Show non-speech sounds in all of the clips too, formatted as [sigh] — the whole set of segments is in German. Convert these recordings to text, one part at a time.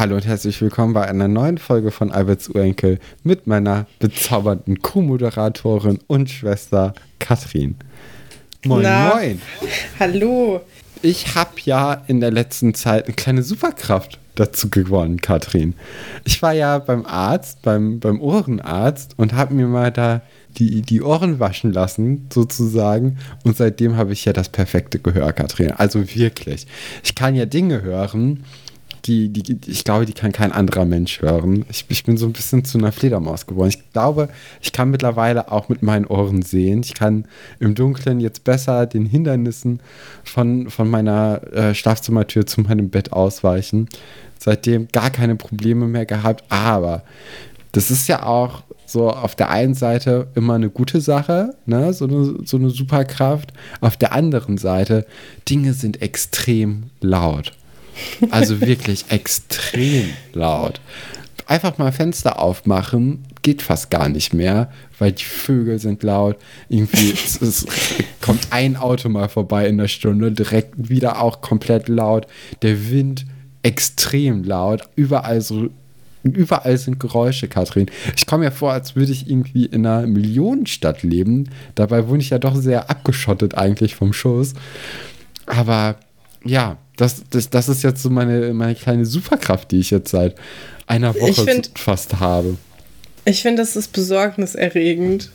Hallo und herzlich willkommen bei einer neuen Folge von Alberts Urenkel mit meiner bezaubernden Co-Moderatorin und Schwester Katrin. Moin, Na, moin. Hallo. Ich habe ja in der letzten Zeit eine kleine Superkraft dazu gewonnen, Katrin. Ich war ja beim Arzt, beim, beim Ohrenarzt und habe mir mal da die, die Ohren waschen lassen, sozusagen. Und seitdem habe ich ja das perfekte Gehör, Katrin. Also wirklich. Ich kann ja Dinge hören, die, die, ich glaube, die kann kein anderer Mensch hören. Ich, ich bin so ein bisschen zu einer Fledermaus geworden. Ich glaube, ich kann mittlerweile auch mit meinen Ohren sehen. Ich kann im Dunkeln jetzt besser den Hindernissen von, von meiner äh, Schlafzimmertür zu meinem Bett ausweichen. Seitdem gar keine Probleme mehr gehabt. Aber das ist ja auch so auf der einen Seite immer eine gute Sache, ne? so, eine, so eine Superkraft. Auf der anderen Seite, Dinge sind extrem laut. [laughs] Also wirklich extrem laut. Einfach mal Fenster aufmachen, geht fast gar nicht mehr, weil die Vögel sind laut. Irgendwie [laughs] es, es kommt ein Auto mal vorbei in der Stunde, direkt wieder auch komplett laut. Der Wind extrem laut. Überall so überall sind Geräusche, Kathrin. Ich komme mir vor, als würde ich irgendwie in einer Millionenstadt leben. Dabei wohne ich ja doch sehr abgeschottet eigentlich vom Schuss. Aber ja, das, das, das ist jetzt so meine, meine kleine Superkraft, die ich jetzt seit einer Woche find, fast habe. Ich finde, das ist besorgniserregend,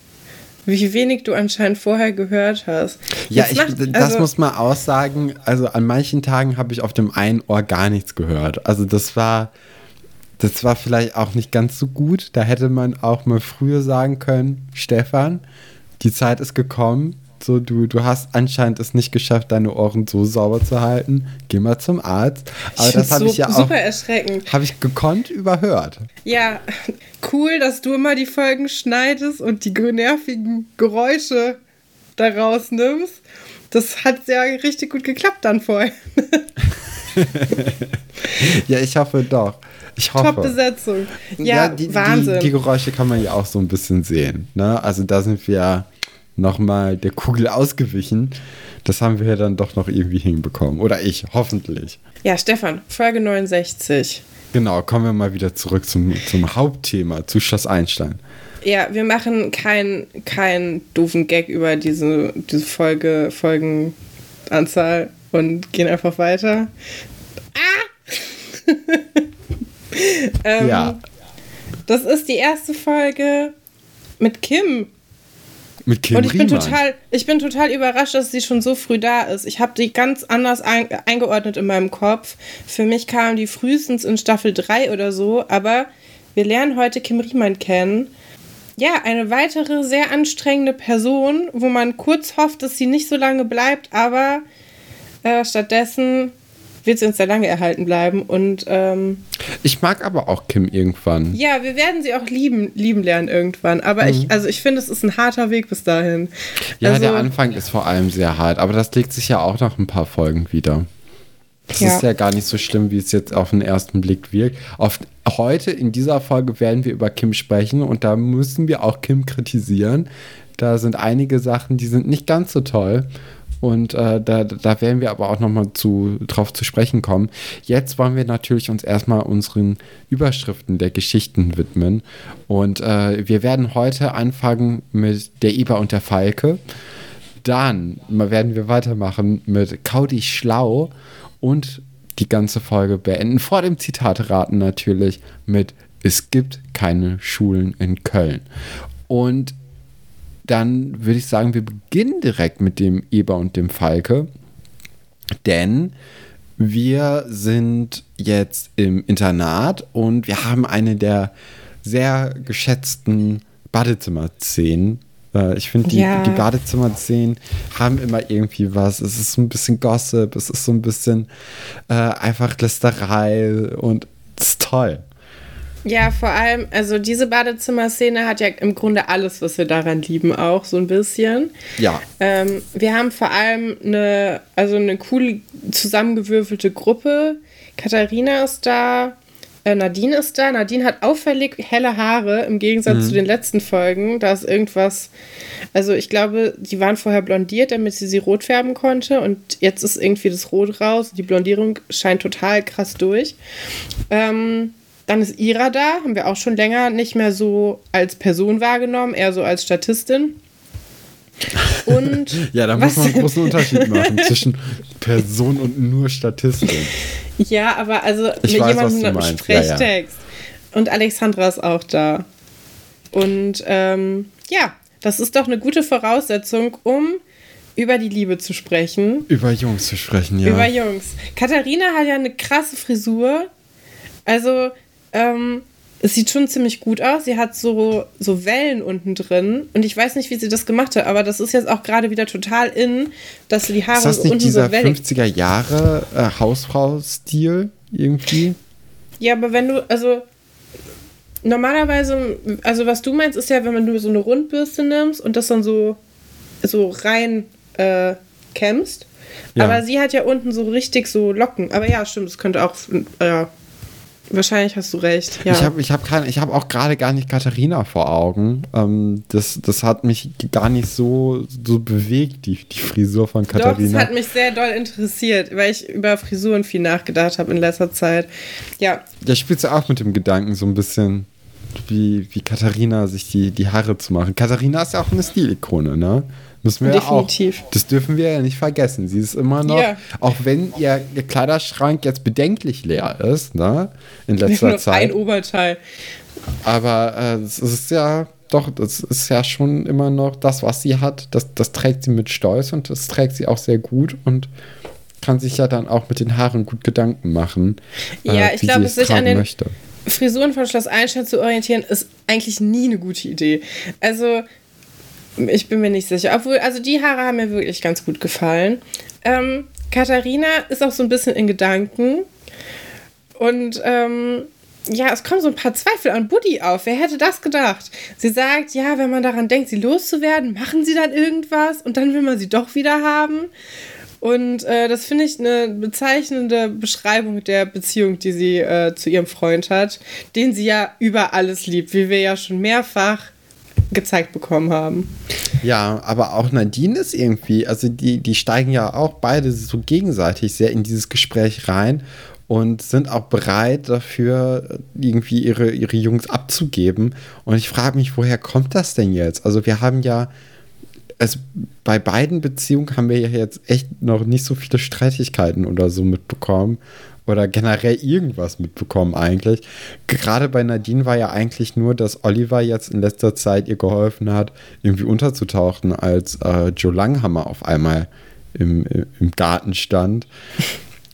wie wenig du anscheinend vorher gehört hast. Ja, ich, macht, das also, muss man aussagen. Also an manchen Tagen habe ich auf dem einen Ohr gar nichts gehört. Also das war, das war vielleicht auch nicht ganz so gut. Da hätte man auch mal früher sagen können, Stefan, die Zeit ist gekommen, so, du, du hast anscheinend es nicht geschafft, deine Ohren so sauber zu halten. Geh mal zum Arzt. Aber ich das habe so, ich ja auch. Super erschreckend. Habe ich gekonnt überhört. Ja, cool, dass du immer die Folgen schneidest und die nervigen Geräusche daraus nimmst. Das hat ja richtig gut geklappt dann vorher. [laughs] ja, ich hoffe doch. Ich hoffe. Top-Besetzung. Ja, ja die, Wahnsinn. Die, die, Geräusche kann man ja auch so ein bisschen sehen. Ne? Also da sind wir nochmal der Kugel ausgewichen. Das haben wir ja dann doch noch irgendwie hinbekommen. Oder ich, hoffentlich. Ja, Stefan, Folge 69. Genau, kommen wir mal wieder zurück zum, zum Hauptthema, zu Schloss Einstein. Ja, wir machen keinen kein doofen Gag über diese, diese Folge, Folgenanzahl und gehen einfach weiter. Ah! [laughs] ähm, ja. Das ist die erste Folge mit Kim. Mit Kim Und ich bin total, ich bin total überrascht, dass sie schon so früh da ist. Ich habe die ganz anders ein, eingeordnet in meinem Kopf. Für mich kam die frühestens in Staffel 3 oder so, aber wir lernen heute Kim Riemann kennen. Ja, eine weitere sehr anstrengende Person, wo man kurz hofft, dass sie nicht so lange bleibt, aber äh, stattdessen wird sie uns sehr lange erhalten bleiben. Und ähm, ich mag aber auch Kim irgendwann. Ja, wir werden sie auch lieben, lieben lernen irgendwann. Aber mhm. ich, also ich finde, es ist ein harter Weg bis dahin. Ja, also, der Anfang ist vor allem sehr hart, aber das legt sich ja auch nach ein paar Folgen wieder. Das ja. ist ja gar nicht so schlimm, wie es jetzt auf den ersten Blick wirkt. Auf, heute in dieser Folge werden wir über Kim sprechen und da müssen wir auch Kim kritisieren. Da sind einige Sachen, die sind nicht ganz so toll. Und äh, da, da werden wir aber auch nochmal zu, drauf zu sprechen kommen. Jetzt wollen wir natürlich uns erstmal unseren Überschriften der Geschichten widmen. Und äh, wir werden heute anfangen mit der Iber und der Falke. Dann werden wir weitermachen mit Kaudi Schlau und die ganze Folge beenden. Vor dem Zitat raten natürlich mit Es gibt keine Schulen in Köln. Und dann würde ich sagen, wir beginnen direkt mit dem Eber und dem Falke. Denn wir sind jetzt im Internat und wir haben eine der sehr geschätzten Badezimmer-Szenen. Äh, ich finde, die, ja. die Badezimmer-Szenen haben immer irgendwie was. Es ist so ein bisschen Gossip, es ist so ein bisschen äh, einfach Lästerei und es ist toll. Ja, vor allem, also diese Badezimmerszene hat ja im Grunde alles, was wir daran lieben, auch so ein bisschen. Ja. Ähm, wir haben vor allem eine, also eine cool zusammengewürfelte Gruppe. Katharina ist da, äh, Nadine ist da. Nadine hat auffällig helle Haare im Gegensatz Mhm. zu den letzten Folgen. Da ist irgendwas, also ich glaube, die waren vorher blondiert, damit sie sie rot färben konnte und jetzt ist irgendwie das Rot raus. Die Blondierung scheint total krass durch. Ähm, dann ist Ira da, haben wir auch schon länger nicht mehr so als Person wahrgenommen, eher so als Statistin. Und [laughs] Ja, da muss man einen großen Unterschied [laughs] machen zwischen Person und nur Statistin. Ja, aber also Ich mit weiß, jemandem mit meinst. Ja, ja. Sprechtext. Und Alexandra ist auch da. Und ähm, ja, das ist doch eine gute Voraussetzung, um über die Liebe zu sprechen. Über Jungs zu sprechen, ja. Über Jungs. Katharina hat ja eine krasse Frisur. Also, ähm, es sieht schon ziemlich gut aus. Sie hat so, so Wellen unten drin. Und ich weiß nicht, wie sie das gemacht hat, aber das ist jetzt auch gerade wieder total in, dass sie die Haare ist das nicht unten dieser so wellig 50er Jahre äh, Hausfrau-Stil irgendwie? Ja, aber wenn du, also normalerweise, also was du meinst, ist ja, wenn du so eine Rundbürste nimmst und das dann so, so rein äh, kämmst. Ja. Aber sie hat ja unten so richtig so Locken. Aber ja, stimmt, das könnte auch, ja, wahrscheinlich hast du recht. Ja. Ich habe ich hab kein- ich hab auch gerade gar nicht Katharina vor Augen. Ähm, das, das hat mich gar nicht so, so bewegt, die, die Frisur von Doch, das Katharina. hat mich sehr doll interessiert, weil ich über Frisuren viel nachgedacht habe in letzter Zeit. Ja, Da spielst du auch mit dem Gedanken so ein bisschen, wie, wie Katharina sich die, die Haare zu machen. Katharina ist ja auch eine Stilikone, ne? Müssen wir Definitiv. auch. Das dürfen wir ja nicht vergessen. Sie ist immer noch, Ja. auch wenn ihr, ihr Kleiderschrank jetzt bedenklich leer ist, ne? In letzter noch ein Zeit. Oberteil. Aber äh, es ist ja doch, das ist ja schon immer noch das, was sie hat. Das, das trägt sie mit Stolz und das trägt sie auch sehr gut und kann sich ja dann auch mit den Haaren gut Gedanken machen. Ja, äh, ich glaube, sie sich an den- möchte. Frisuren von Schloss Einstein zu orientieren, ist eigentlich nie eine gute Idee. Also, ich bin mir nicht sicher. Obwohl, also die Haare haben mir wirklich ganz gut gefallen. Ähm, Katharina ist auch so ein bisschen in Gedanken. Und ähm, ja, es kommen so ein paar Zweifel an Buddy auf. Wer hätte das gedacht? Sie sagt, ja, wenn man daran denkt, sie loszuwerden, machen sie dann irgendwas und dann will man sie doch wieder haben. Und äh, das finde ich eine bezeichnende Beschreibung der Beziehung, die sie äh, zu ihrem Freund hat, den sie ja über alles liebt, wie wir ja schon mehrfach gezeigt bekommen haben. Ja, aber auch Nadine ist irgendwie, also die, die steigen ja auch beide so gegenseitig sehr in dieses Gespräch rein und sind auch bereit dafür, irgendwie ihre, ihre Jungs abzugeben. Und ich frage mich, woher kommt das denn jetzt? Also wir haben ja, es, bei beiden Beziehungen haben wir ja jetzt echt noch nicht so viele Streitigkeiten oder so mitbekommen. Oder generell irgendwas mitbekommen eigentlich. Gerade bei Nadine war ja eigentlich nur, dass Oliver jetzt in letzter Zeit ihr geholfen hat, irgendwie unterzutauchen, als äh, Joe Langhammer auf einmal im, im Garten stand.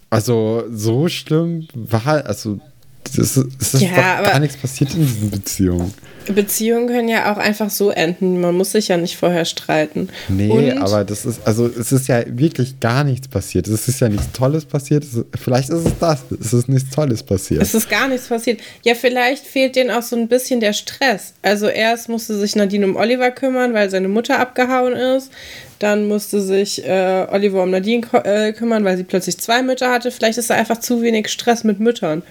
Also so schlimm war, also es ist, ist Ja, doch gar nichts passiert in diesen Beziehungen. Beziehungen können ja auch einfach so enden. Man muss sich ja nicht vorher streiten. Nee, Und- aber das ist, also es ist ja wirklich gar nichts passiert. Es ist ja nichts Tolles passiert. Es ist, vielleicht ist es das. Es ist nichts Tolles passiert. Es ist gar nichts passiert. Ja, vielleicht fehlt denen auch so ein bisschen der Stress. Also erst musste sich Nadine um Oliver kümmern, weil seine Mutter abgehauen ist. Dann musste sich äh, Oliver um Nadine äh, kümmern, weil sie plötzlich zwei Mütter hatte. Vielleicht ist da einfach zu wenig Stress mit Müttern.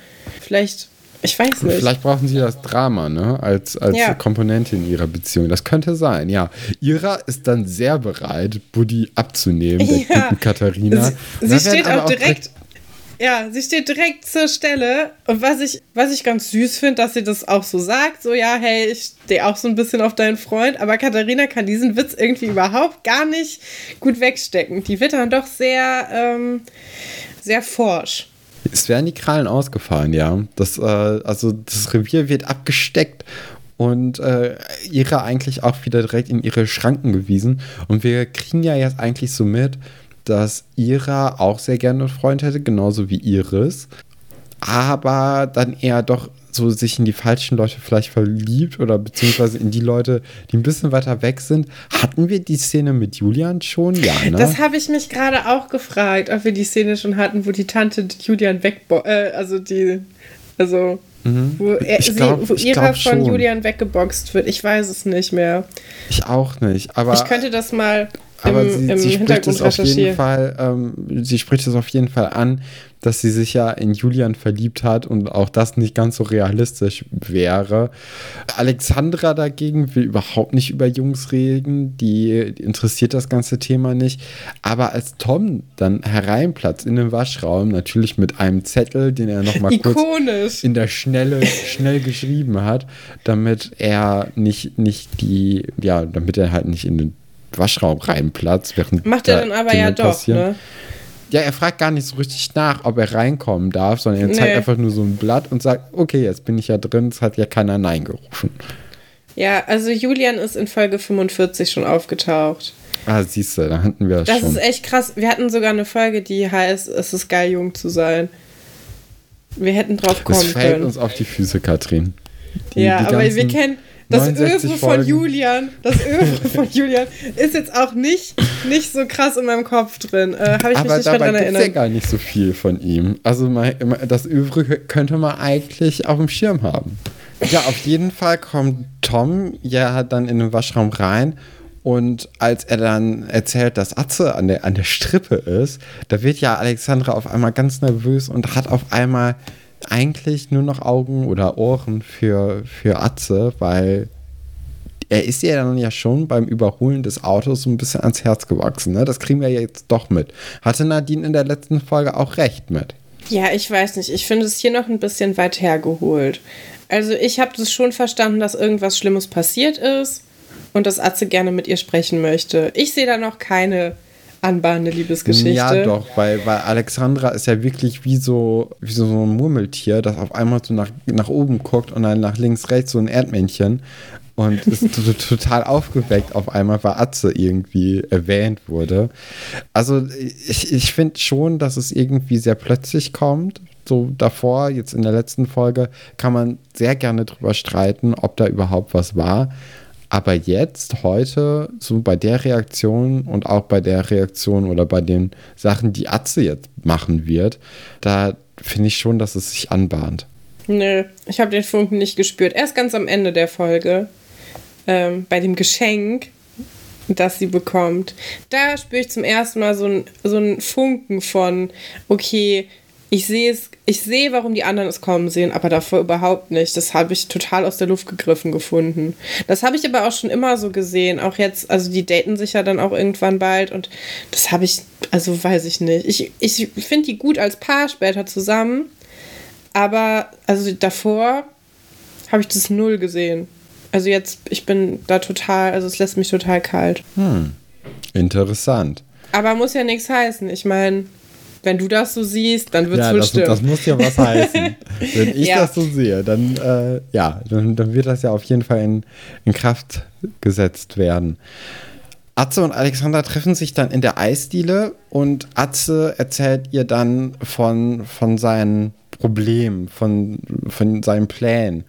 Vielleicht, ich weiß nicht. Vielleicht brauchen sie das Drama, ne? Als, als Ja. Komponente in ihrer Beziehung. Das könnte sein, ja. Ira ist dann sehr bereit, Buddy abzunehmen, der [laughs] Ja. guten Katharina. Sie, sie steht auch direkt. Ja, sie steht direkt zur Stelle. Und was ich, was ich ganz süß finde, dass sie das auch so sagt: so, ja, hey, ich stehe auch so ein bisschen auf deinen Freund. Aber Katharina kann diesen Witz irgendwie überhaupt gar nicht gut wegstecken. Die wird dann doch sehr, ähm, sehr forsch. Es werden die Krallen ausgefahren, ja. Das, äh, also das Revier wird abgesteckt und äh, Ira eigentlich auch wieder direkt in ihre Schranken gewiesen. Und wir kriegen ja jetzt eigentlich so mit, dass Ira auch sehr gerne einen Freund hätte, genauso wie Iris. Aber dann eher doch so sich in die falschen Leute vielleicht verliebt oder beziehungsweise in die Leute, die ein bisschen weiter weg sind. Hatten wir die Szene mit Julian schon? Ja, ne? Das habe ich mich gerade auch gefragt, ob wir die Szene schon hatten, wo die Tante Julian weg, äh, also die, also Mhm. Wo, er, sie, glaub, wo Ira von Julian weggeboxt wird. Ich weiß es nicht mehr. Ich auch nicht. Aber ich könnte das mal aber im, sie, im sie spricht es auf jeden Fall, ähm, sie spricht es auf jeden Fall an, dass sie sich ja in Julian verliebt hat und auch das nicht ganz so realistisch wäre. Alexandra dagegen will überhaupt nicht über Jungs reden, die interessiert das ganze Thema nicht. Aber als Tom dann hereinplatzt in den Waschraum, natürlich mit einem Zettel, den er nochmal kurz in der Schnelle schnell geschrieben hat, damit er nicht, nicht die, ja, damit er halt nicht in den Waschraum reinplatzt. Während Macht er dann aber Dinge ja doch, ne? Ja, er fragt gar nicht so richtig nach, ob er reinkommen darf, sondern er zeigt nee. einfach nur so ein Blatt und sagt, okay, jetzt bin ich ja drin, es hat ja keiner Nein gerufen. Ja, also Julian ist in Folge 45 schon aufgetaucht. Ah, siehst du, da hatten wir das, das schon. Das ist echt krass. Wir hatten sogar eine Folge, die heißt, es ist geil, jung zu sein. Wir hätten drauf kommen können. Das fällt uns auf die Füße, Katrin. Die, ja, die aber wir kennen, das Övre von Julian, das Övre [laughs] von Julian ist jetzt auch nicht, nicht so krass in meinem Kopf drin. Äh, Habe ich Aber mich nicht dran erinnert. ja gar nicht so viel von ihm. Also das Övre könnte man eigentlich auf dem Schirm haben. Ja, auf jeden Fall kommt Tom ja dann in den Waschraum rein und als er dann erzählt, dass Atze an der, an der Strippe ist, da wird ja Alexandra auf einmal ganz nervös und hat auf einmal eigentlich nur noch Augen oder Ohren für, für Atze, weil er ist ja dann ja schon beim Überholen des Autos so ein bisschen ans Herz gewachsen. Ne? Das kriegen wir jetzt doch mit. Hatte Nadine in der letzten Folge auch recht mit? Ja, ich weiß nicht. Ich finde es hier noch ein bisschen weit hergeholt. Also ich habe das schon verstanden, dass irgendwas Schlimmes passiert ist und dass Atze gerne mit ihr sprechen möchte. Ich sehe da noch keine anbahnende Liebesgeschichte. Ja, doch, weil, weil Alexandra ist ja wirklich wie so, wie so, ein Murmeltier, das auf einmal so nach, nach oben guckt und dann nach links, rechts so ein Erdmännchen und ist total aufgeweckt auf einmal, weil Atze irgendwie erwähnt wurde. Also ich, ich finde schon, dass es irgendwie sehr plötzlich kommt. So davor, jetzt in der letzten Folge, kann man sehr gerne drüber streiten, ob da überhaupt was war. Aber jetzt, heute, so bei der Reaktion und auch bei der Reaktion oder bei den Sachen, die Atze jetzt machen wird, da finde ich schon, dass es sich anbahnt. Nö, ich habe den Funken nicht gespürt. Erst ganz am Ende der Folge, ähm, bei dem Geschenk, das sie bekommt, da spüre ich zum ersten Mal so einen so Funken von, okay, ich sehe es, ich sehe, warum die anderen es kommen sehen, aber davor überhaupt nicht. Das habe ich total aus der Luft gegriffen gefunden. Das habe ich aber auch schon immer so gesehen. Auch jetzt, also die daten sich ja dann auch irgendwann bald und das habe ich, also weiß ich nicht. Ich, ich finde die gut als Paar später zusammen, aber also davor habe ich das null gesehen. Also jetzt, ich bin da total, also es lässt mich total kalt. Hm. Interessant. Aber muss ja nichts heißen. Ich meine, wenn du das so siehst, dann wird es ja, wohl das, stimmen. Das muss ja was heißen. [laughs] wenn ich ja. das so sehe, dann, äh, ja, dann, dann, wird das ja auf jeden Fall in, in Kraft gesetzt werden. Atze und Alexander treffen sich dann in der Eisdiele und Atze erzählt ihr dann von, von seinen Problemen, von, von seinen Plänen.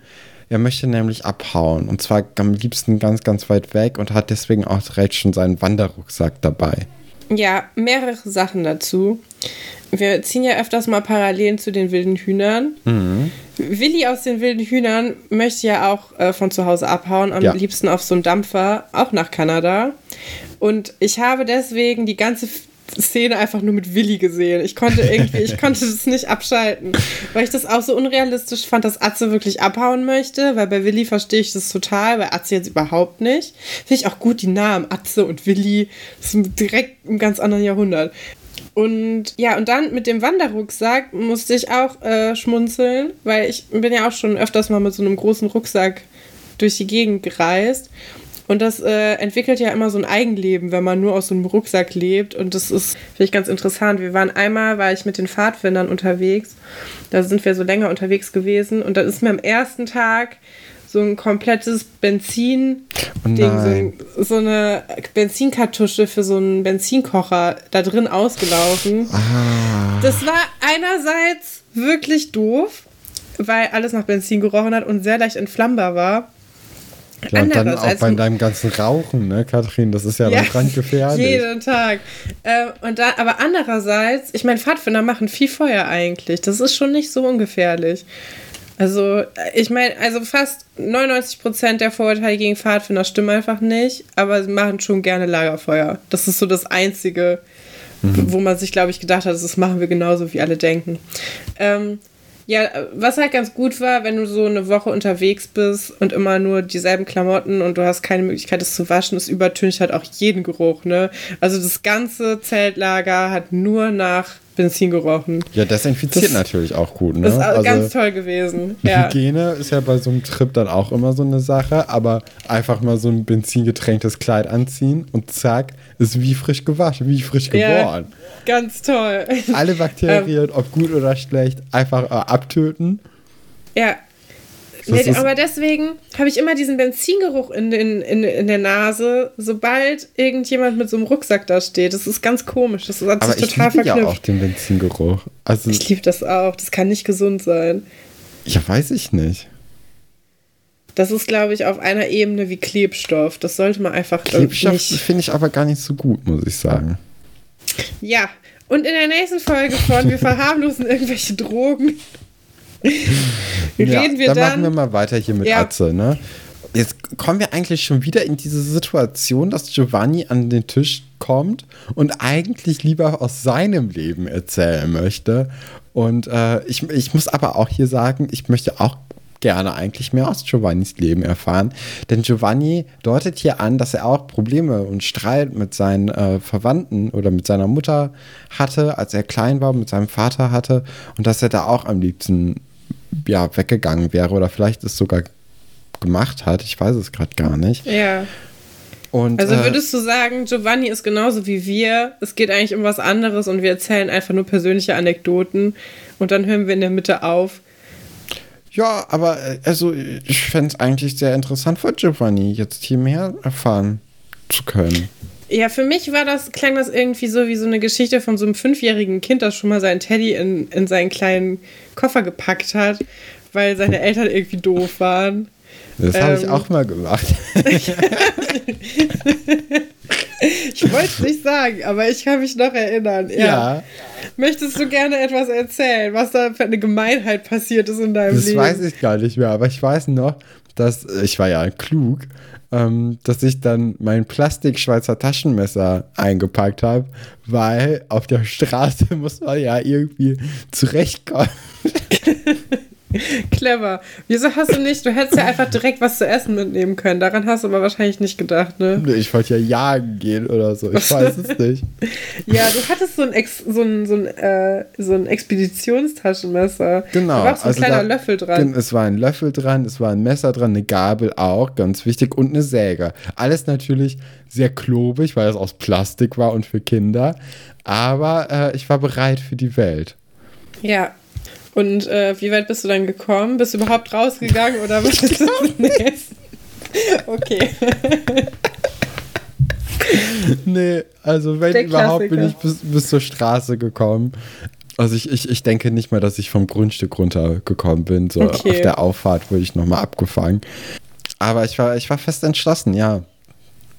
Er möchte nämlich abhauen und zwar am liebsten ganz, ganz weit weg und hat deswegen auch direkt schon seinen Wanderrucksack dabei. Ja, mehrere Sachen dazu. Wir ziehen ja öfters mal Parallelen zu den wilden Hühnern. Mhm. Willi aus den wilden Hühnern möchte ja auch äh, von zu Hause abhauen, am ja. liebsten auf so einen Dampfer, auch nach Kanada. Und ich habe deswegen die ganze Szene einfach nur mit Willi gesehen. Ich konnte irgendwie, ich konnte das nicht abschalten, weil ich das auch so unrealistisch fand, dass Atze wirklich abhauen möchte, weil bei Willi verstehe ich das total, bei Atze jetzt überhaupt nicht. Finde ich auch gut die Namen, Atze und Willi, sind direkt im ganz anderen Jahrhundert. Und ja, und dann mit dem Wanderrucksack musste ich auch äh, schmunzeln, weil ich bin ja auch schon öfters mal mit so einem großen Rucksack durch die Gegend gereist. Und das äh, entwickelt ja immer so ein Eigenleben, wenn man nur aus so einem Rucksack lebt. Und das ist, finde ich, ganz interessant. Wir waren einmal, war ich mit den Pfadfindern unterwegs. Da sind wir so länger unterwegs gewesen. Und dann ist mir am ersten Tag so ein komplettes Benzin, oh Ding, so, so, eine Benzinkartusche für so einen Benzinkocher da drin ausgelaufen. Ah. Das war einerseits wirklich doof, weil alles nach Benzin gerochen hat und sehr leicht entflammbar war. Ja, und dann auch bei deinem ganzen Rauchen, ne, Kathrin, das ist ja, ja brandgefährlich. [laughs] Jeden Tag. Ähm, und da, aber andererseits, ich meine, Pfadfinder machen viel Feuer eigentlich. Das ist schon nicht so ungefährlich. Also, ich meine, also fast 99% der Vorurteile gegen Pfadfinder stimmen einfach nicht, aber sie machen schon gerne Lagerfeuer. Das ist so das Einzige, mhm. wo man sich, glaube ich, gedacht hat, das machen wir genauso, wie alle denken. Ähm, ja, was halt ganz gut war, wenn du so eine Woche unterwegs bist und immer nur dieselben Klamotten und du hast keine Möglichkeit, es zu waschen, es übertüncht halt auch jeden Geruch, ne? Also das ganze Zeltlager hat nur nach Benzin gerochen. Ja, desinfiziert das, natürlich auch gut. Ne? Das ist also, ganz toll gewesen. [laughs] Ja. Hygiene ist ja bei so einem Trip dann auch immer so eine Sache, aber einfach mal so ein benzingetränktes Kleid anziehen und zack, ist wie frisch gewaschen, wie frisch geboren. Ja, ganz toll. Alle Bakterien, ähm, ob gut oder schlecht, einfach äh, abtöten. Ja, Nee, aber deswegen habe ich immer diesen Benzingeruch in, in, in, in der Nase, sobald irgendjemand mit so einem Rucksack da steht. Das ist ganz komisch. Das hat aber sich total ich liebe verknüpft. ja auch den Benzingeruch. Also, ich liebe das auch. Das kann nicht gesund sein. Ja, weiß ich nicht. Das ist, glaube ich, auf einer Ebene wie Klebstoff. Das sollte man einfach Klebstoff finde ich aber gar nicht so gut, muss ich sagen. Ja, und in der nächsten Folge von Wir verharmlosen irgendwelche Drogen Reden wir dann, dann machen wir mal weiter hier mit ja. Atze, ne? Jetzt kommen wir eigentlich schon wieder in diese Situation, dass Giovanni an den Tisch kommt und eigentlich lieber aus seinem Leben erzählen möchte. Und äh, ich, ich muss aber auch hier sagen, ich möchte auch gerne eigentlich mehr aus Giovannis Leben erfahren. Denn Giovanni deutet hier an, dass er auch Probleme und Streit mit seinen äh, Verwandten oder mit seiner Mutter hatte, als er klein war, mit seinem Vater hatte und dass er da auch am liebsten ja, weggegangen wäre oder vielleicht es sogar gemacht hat. Ich weiß es gerade gar nicht. Ja. Und, also äh, würdest du sagen, Giovanni ist genauso wie wir. Es geht eigentlich um was anderes und wir erzählen einfach nur persönliche Anekdoten und dann hören wir in der Mitte auf. Ja, aber äh, also ich fände es eigentlich sehr interessant für Giovanni, jetzt hier mehr erfahren zu können. Ja, für mich war das, klang das irgendwie so wie so eine Geschichte von so einem fünfjährigen Kind, das schon mal seinen Teddy in, in seinen kleinen Koffer gepackt hat, weil seine Eltern irgendwie doof waren. Das ähm, habe ich auch mal gemacht. [laughs] [laughs] [laughs] ich wollte es nicht sagen, aber ich kann mich noch erinnern. Ja. ja. Möchtest du gerne etwas erzählen, was da für eine Gemeinheit passiert ist in deinem das Leben? Das weiß ich gar nicht mehr, aber ich weiß noch, dass ich war ja klug ähm, dass ich dann mein Plastik-Schweizer Taschenmesser eingepackt habe, weil auf der Straße [laughs] muss man ja irgendwie zurechtkommen. [laughs] [laughs] Clever. Wieso hast du nicht, du hättest ja einfach direkt was zu essen mitnehmen können. Daran hast du aber wahrscheinlich nicht gedacht, ne? Ich wollte ja jagen gehen oder so. Ich weiß es [laughs] nicht. ja, du hattest so ein, Ex, so ein, so ein, äh, so ein Expeditionstaschenmesser. Genau. Da war so ein also kleiner da, Löffel dran. Es war ein Löffel dran, es war ein Messer dran, eine Gabel auch, ganz wichtig, und eine Säge. Alles natürlich sehr klobig, weil es aus Plastik war und für Kinder. Aber äh, ich war bereit für die Welt. Ja, und äh, wie weit bist du dann gekommen? Bist du überhaupt rausgegangen oder was [laughs] ist das nee. Okay. nee, also wenn Der überhaupt bin ich bis, bis zur Straße gekommen. Also ich, ich, ich denke nicht mal, dass ich vom Grundstück runtergekommen bin. So okay. auf der Auffahrt wurde ich nochmal abgefangen. Aber ich war, ich war fest entschlossen, ja.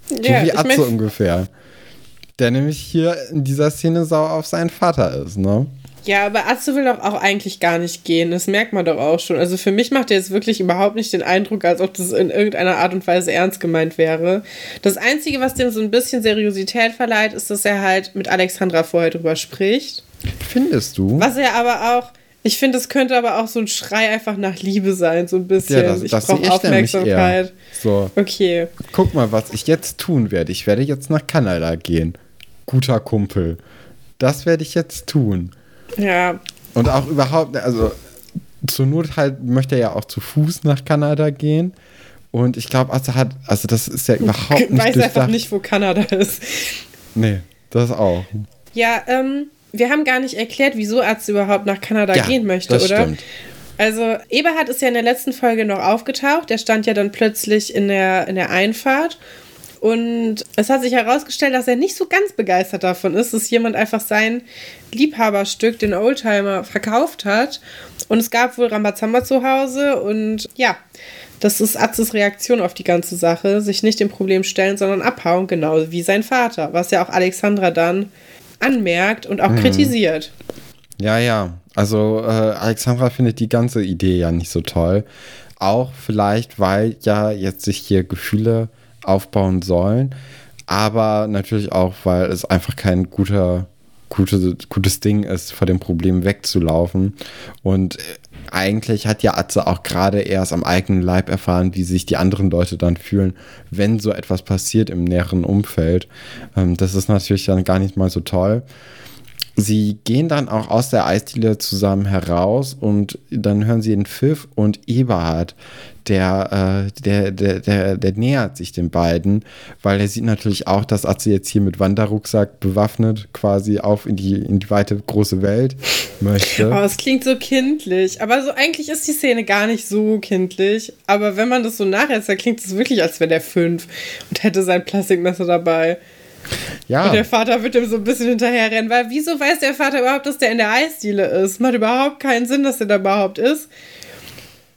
So ja, wie Atze ungefähr. Der nämlich hier in dieser Szene sauer auf seinen Vater ist, ne? Ja, aber Atze will doch auch eigentlich gar nicht gehen. Das merkt man doch auch schon. Also für mich macht er jetzt wirklich überhaupt nicht den Eindruck, als ob das in irgendeiner Art und Weise ernst gemeint wäre. Das Einzige, was dem so ein bisschen Seriosität verleiht, ist, dass er halt mit Alexandra vorher drüber spricht. Findest du? Was er aber auch. Ich finde, es könnte aber auch so ein Schrei einfach nach Liebe sein, so ein bisschen. Ja, das, ich brauche Aufmerksamkeit. So. Okay. Guck mal, was ich jetzt tun werde. Ich werde jetzt nach Kanada gehen. Guter Kumpel. Das werde ich jetzt tun. Ja. Und auch überhaupt, also zur Not halt möchte er ja auch zu Fuß nach Kanada gehen. Und ich glaube, also hat, also das ist ja überhaupt nicht. Ich weiß einfach nicht, wo Kanada ist. Nee, das auch. Ja, ähm, wir haben gar nicht erklärt, wieso Arzt überhaupt nach Kanada ja, gehen möchte, das oder? Stimmt. Also, Eberhard ist ja in der letzten Folge noch aufgetaucht. Der stand ja dann plötzlich in der, in der Einfahrt und es hat sich herausgestellt, dass er nicht so ganz begeistert davon ist, dass jemand einfach sein Liebhaberstück, den Oldtimer, verkauft hat. Und es gab wohl Rambazamba zu Hause und ja, das ist Atzes Reaktion auf die ganze Sache. Sich nicht dem Problem stellen, sondern abhauen, genau wie sein Vater, was ja auch Alexandra dann anmerkt und auch mhm. kritisiert. Ja, ja. Also äh, Alexandra findet die ganze Idee ja nicht so toll. Auch vielleicht, weil ja jetzt sich hier Gefühle aufbauen sollen, aber natürlich auch, weil es einfach kein guter, gute, gutes Ding ist, vor dem Problem wegzulaufen. Und äh, eigentlich hat ja Atze auch gerade erst am eigenen Leib erfahren, wie sich die anderen Leute dann fühlen, wenn so etwas passiert im näheren Umfeld. Ähm, das ist natürlich dann gar nicht mal so toll. Sie gehen dann auch aus der Eisdiele zusammen heraus und dann hören sie den Pfiff und Eberhard, der, äh, der, der, der, der nähert sich den beiden, weil er sieht natürlich auch, dass Atze jetzt hier mit Wanderrucksack bewaffnet quasi auf in die, in die weite große Welt möchte. Oh, es klingt so kindlich. Aber so eigentlich ist die Szene gar nicht so kindlich. Aber wenn man das so nachher klingt es wirklich, als wäre der fünf und hätte sein Plastikmesser dabei. Ja. Und der Vater wird ihm so ein bisschen hinterherrennen, weil wieso weiß der Vater überhaupt, dass der in der Eisdiele ist? Macht überhaupt keinen Sinn, dass der da überhaupt ist.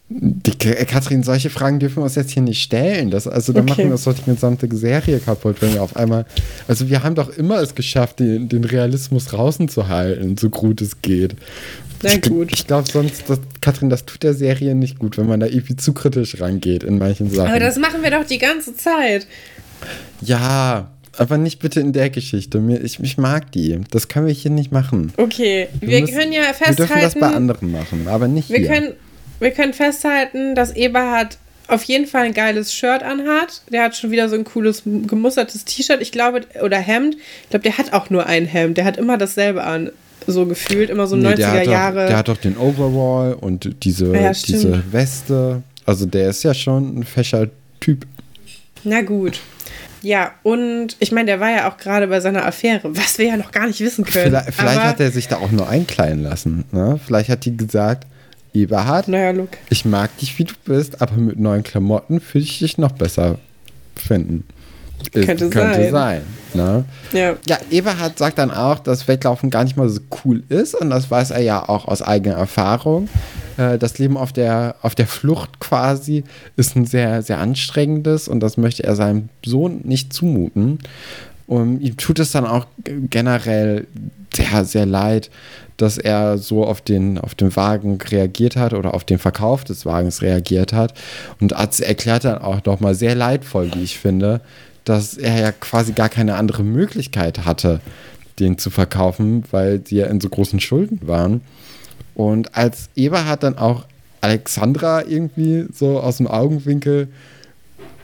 Die, Kathrin, solche Fragen dürfen wir uns jetzt hier nicht stellen. Das, also dann okay. machen wir uns doch die gesamte Serie kaputt, wenn wir auf einmal. Also wir haben doch immer es geschafft, den, den Realismus draußen zu halten, so gut es geht. Na gut. Ich, ich glaube sonst, dass, Katrin, das tut der Serie nicht gut, wenn man da irgendwie zu kritisch rangeht in manchen Sachen. Aber das machen wir doch die ganze Zeit. Ja, aber nicht bitte in der Geschichte. Ich, ich mag die. Das können wir hier nicht machen. Okay, wir, wir müssen, können ja festhalten. Wir dürfen das bei anderen machen, aber nicht wir hier. Können, wir können festhalten, dass Eberhard auf jeden Fall ein geiles Shirt anhat. Der hat schon wieder so ein cooles gemustertes T-Shirt. Ich glaube, oder Hemd. Ich glaube, der hat auch nur ein Hemd. Der hat immer dasselbe an. So gefühlt, immer so nee, 90er der Jahre. Doch, der hat doch den Overall und diese, ja, diese Weste. Also der ist ja schon ein fescher Typ. Na gut. Ja, und ich meine, der war ja auch gerade bei seiner Affäre, was wir ja noch gar nicht wissen können. Vielleicht, vielleicht hat er sich da auch nur einkleiden lassen. Ne? Vielleicht hat die gesagt, Eberhard, naja, look. ich mag dich, wie du bist, aber mit neuen Klamotten würde ich dich noch besser finden. Ist, könnte, könnte sein. sein ne? ja. ja, Eberhard sagt dann auch, dass Weglaufen gar nicht mal so cool ist und das weiß er ja auch aus eigener Erfahrung. Äh, das Leben auf der, auf der Flucht quasi ist ein sehr, sehr anstrengendes und das möchte er seinem Sohn nicht zumuten. Und ihm tut es dann auch generell sehr, sehr leid, dass er so auf den, auf den Wagen reagiert hat oder auf den Verkauf des Wagens reagiert hat. Und Arzt erklärt dann auch nochmal sehr leidvoll, wie ich finde, dass er ja quasi gar keine andere Möglichkeit hatte, den zu verkaufen, weil sie ja in so großen Schulden waren. Und als Eberhard dann auch Alexandra irgendwie so aus dem Augenwinkel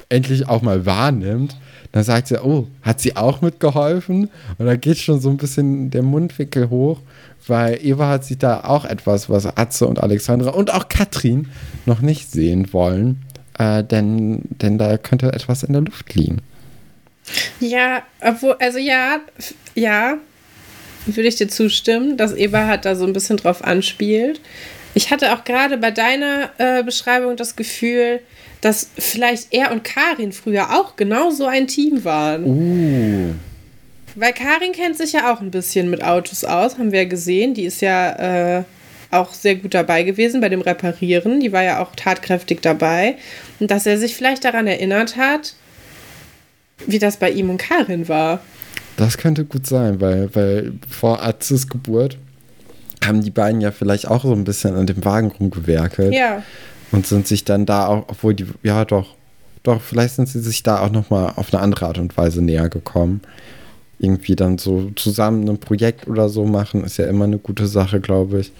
endlich auch mal wahrnimmt, dann sagt sie, oh, hat sie auch mitgeholfen? Und da geht schon so ein bisschen der Mundwinkel hoch, weil Eberhard sieht da auch etwas, was Atze und Alexandra und auch Katrin noch nicht sehen wollen. Äh, denn, denn da könnte etwas in der Luft liegen. Ja, obwohl, also ja, ja, würde ich dir zustimmen, dass Eberhard da so ein bisschen drauf anspielt. Ich hatte auch gerade bei deiner äh, Beschreibung das Gefühl, dass vielleicht er und Karin früher auch genau so ein Team waren. Uh. Weil Karin kennt sich ja auch ein bisschen mit Autos aus, haben wir ja gesehen. Die ist ja äh, auch sehr gut dabei gewesen bei dem Reparieren. Die war ja auch tatkräftig dabei. Und dass er sich vielleicht daran erinnert hat, wie das bei ihm und Karin war. Das könnte gut sein, weil, weil vor Atzes Geburt haben die beiden ja vielleicht auch so ein bisschen an dem Wagen rumgewerkelt. Ja. Und sind sich dann da auch, obwohl die, ja doch, doch, vielleicht sind sie sich da auch nochmal auf eine andere Art und Weise näher gekommen. Irgendwie dann so zusammen ein Projekt oder so machen, ist ja immer eine gute Sache, glaube ich.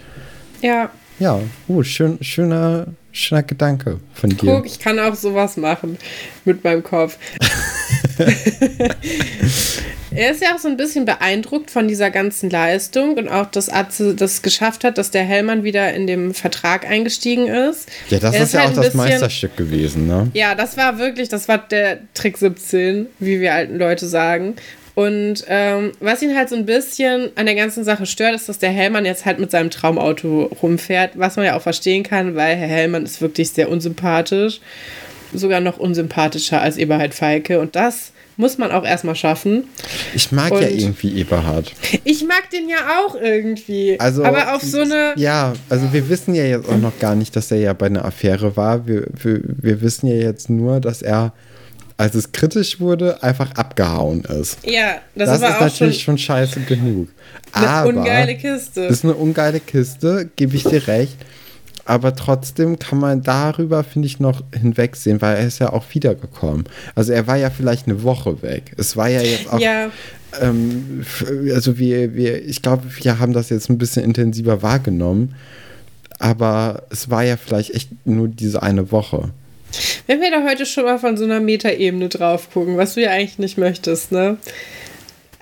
Ja. Ja, uh, schön, schöner, schöner Gedanke von dir. Guck, ich kann auch sowas machen mit meinem Kopf. [laughs] [laughs] er ist ja auch so ein bisschen beeindruckt von dieser ganzen Leistung und auch, dass Atze das geschafft hat, dass der Hellmann wieder in dem Vertrag eingestiegen ist. Ja, das er ist, ja halt auch das bisschen, Meisterstück gewesen, ne? Ja, das war wirklich, das war der Trick 17, wie wir alten Leute sagen. Und ähm, was ihn halt so ein bisschen an der ganzen Sache stört, ist, dass der Hellmann jetzt halt mit seinem Traumauto rumfährt, was man ja auch verstehen kann, weil Herr Hellmann ist wirklich sehr unsympathisch sogar noch unsympathischer als Eberhard Feike. Und das muss man auch erstmal schaffen. Ich mag und ja irgendwie Eberhard. Ich mag den ja auch irgendwie. Also, aber auf so eine. Ja, also wir wissen ja jetzt auch noch gar nicht, dass er ja bei einer Affäre war. Wir, wir, wir wissen ja jetzt nur, dass er als es kritisch wurde, einfach abgehauen ist. Ja, das, Das, ist auch natürlich schon schon scheiße genug. eine Aber ungeile Kiste. ist eine ungeile Kiste, gebe ich dir recht. Aber trotzdem kann man darüber, finde ich, noch hinwegsehen, weil er ist ja auch wiedergekommen. Also er war ja vielleicht eine Woche weg. Es war ja jetzt auch Ja, ähm, also wir, wir, ich glaube, wir haben das jetzt ein bisschen intensiver wahrgenommen, aber es war ja vielleicht echt nur diese eine Woche. wenn wir da heute schon mal von so einer Metaebene drauf gucken, was du ja eigentlich nicht möchtest, ne?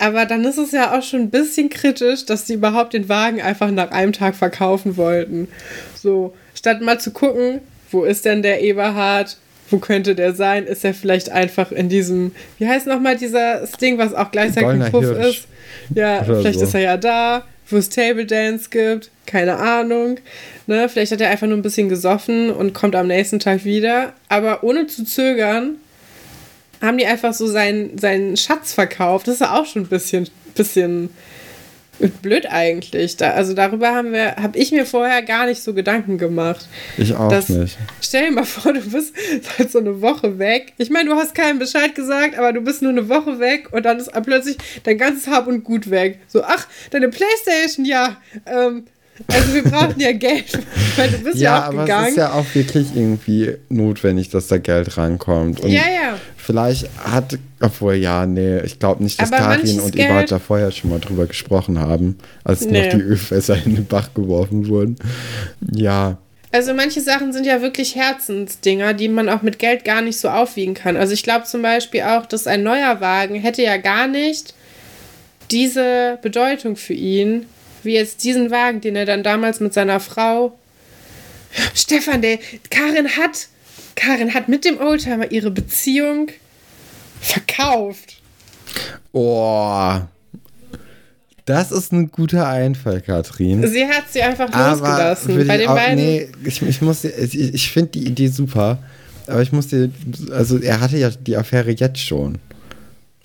Aber dann ist es ja auch schon ein bisschen kritisch, dass sie überhaupt den Wagen einfach nach einem Tag verkaufen wollten. So, statt mal zu gucken, wo ist denn der Eberhard? Wo könnte der sein? Ist er vielleicht einfach in diesem, wie heißt nochmal dieses Ding, was auch gleichzeitig ein Puff ist? Ja, Oder vielleicht so. ist er ja da, wo es Table Dance gibt, keine Ahnung. Ne? Vielleicht hat er einfach nur ein bisschen gesoffen und kommt am nächsten Tag wieder. Aber ohne zu zögern, haben die einfach so seinen, seinen Schatz verkauft. Das ist ja auch schon ein bisschen, bisschen blöd eigentlich. Da, also darüber haben wir, habe ich mir vorher gar nicht so Gedanken gemacht. Ich auch Das- nicht. Stell dir mal vor, du bist seit so eine Woche weg. Ich meine, du hast keinen Bescheid gesagt, aber du bist nur eine Woche weg und dann ist plötzlich dein ganzes Hab und Gut weg. So, ach, deine Playstation, ja. Ähm, also wir brauchen ja Geld, [laughs] weil du bist ja, Ja, auch aber gegangen. es ist ja auch wirklich irgendwie notwendig, dass da Geld rankommt. Und ja, ja. vielleicht hat, obwohl ja, nee, ich glaube nicht, dass Aber Karin und Geld- da vorher schon mal drüber gesprochen haben, als Nee. noch die Ölfässer in den Bach geworfen wurden. Ja, Also manche Sachen sind ja wirklich Herzensdinger, die man auch mit Geld gar nicht so aufwiegen kann. Also ich glaube zum Beispiel auch, dass ein neuer Wagen hätte ja gar nicht diese Bedeutung für ihn, wie jetzt diesen Wagen, den er dann damals mit seiner Frau. Stefan, der Karin hat, Karin hat mit dem Oldtimer ihre Beziehung verkauft. oh, das ist ein guter Einfall, Katrin. Sie hat sie einfach Aber losgelassen. Bei ich den auch, beiden. nee, ich, ich muss ich, ich finde die Idee super, aber ich muss dir, also er hatte ja die Affäre jetzt schon.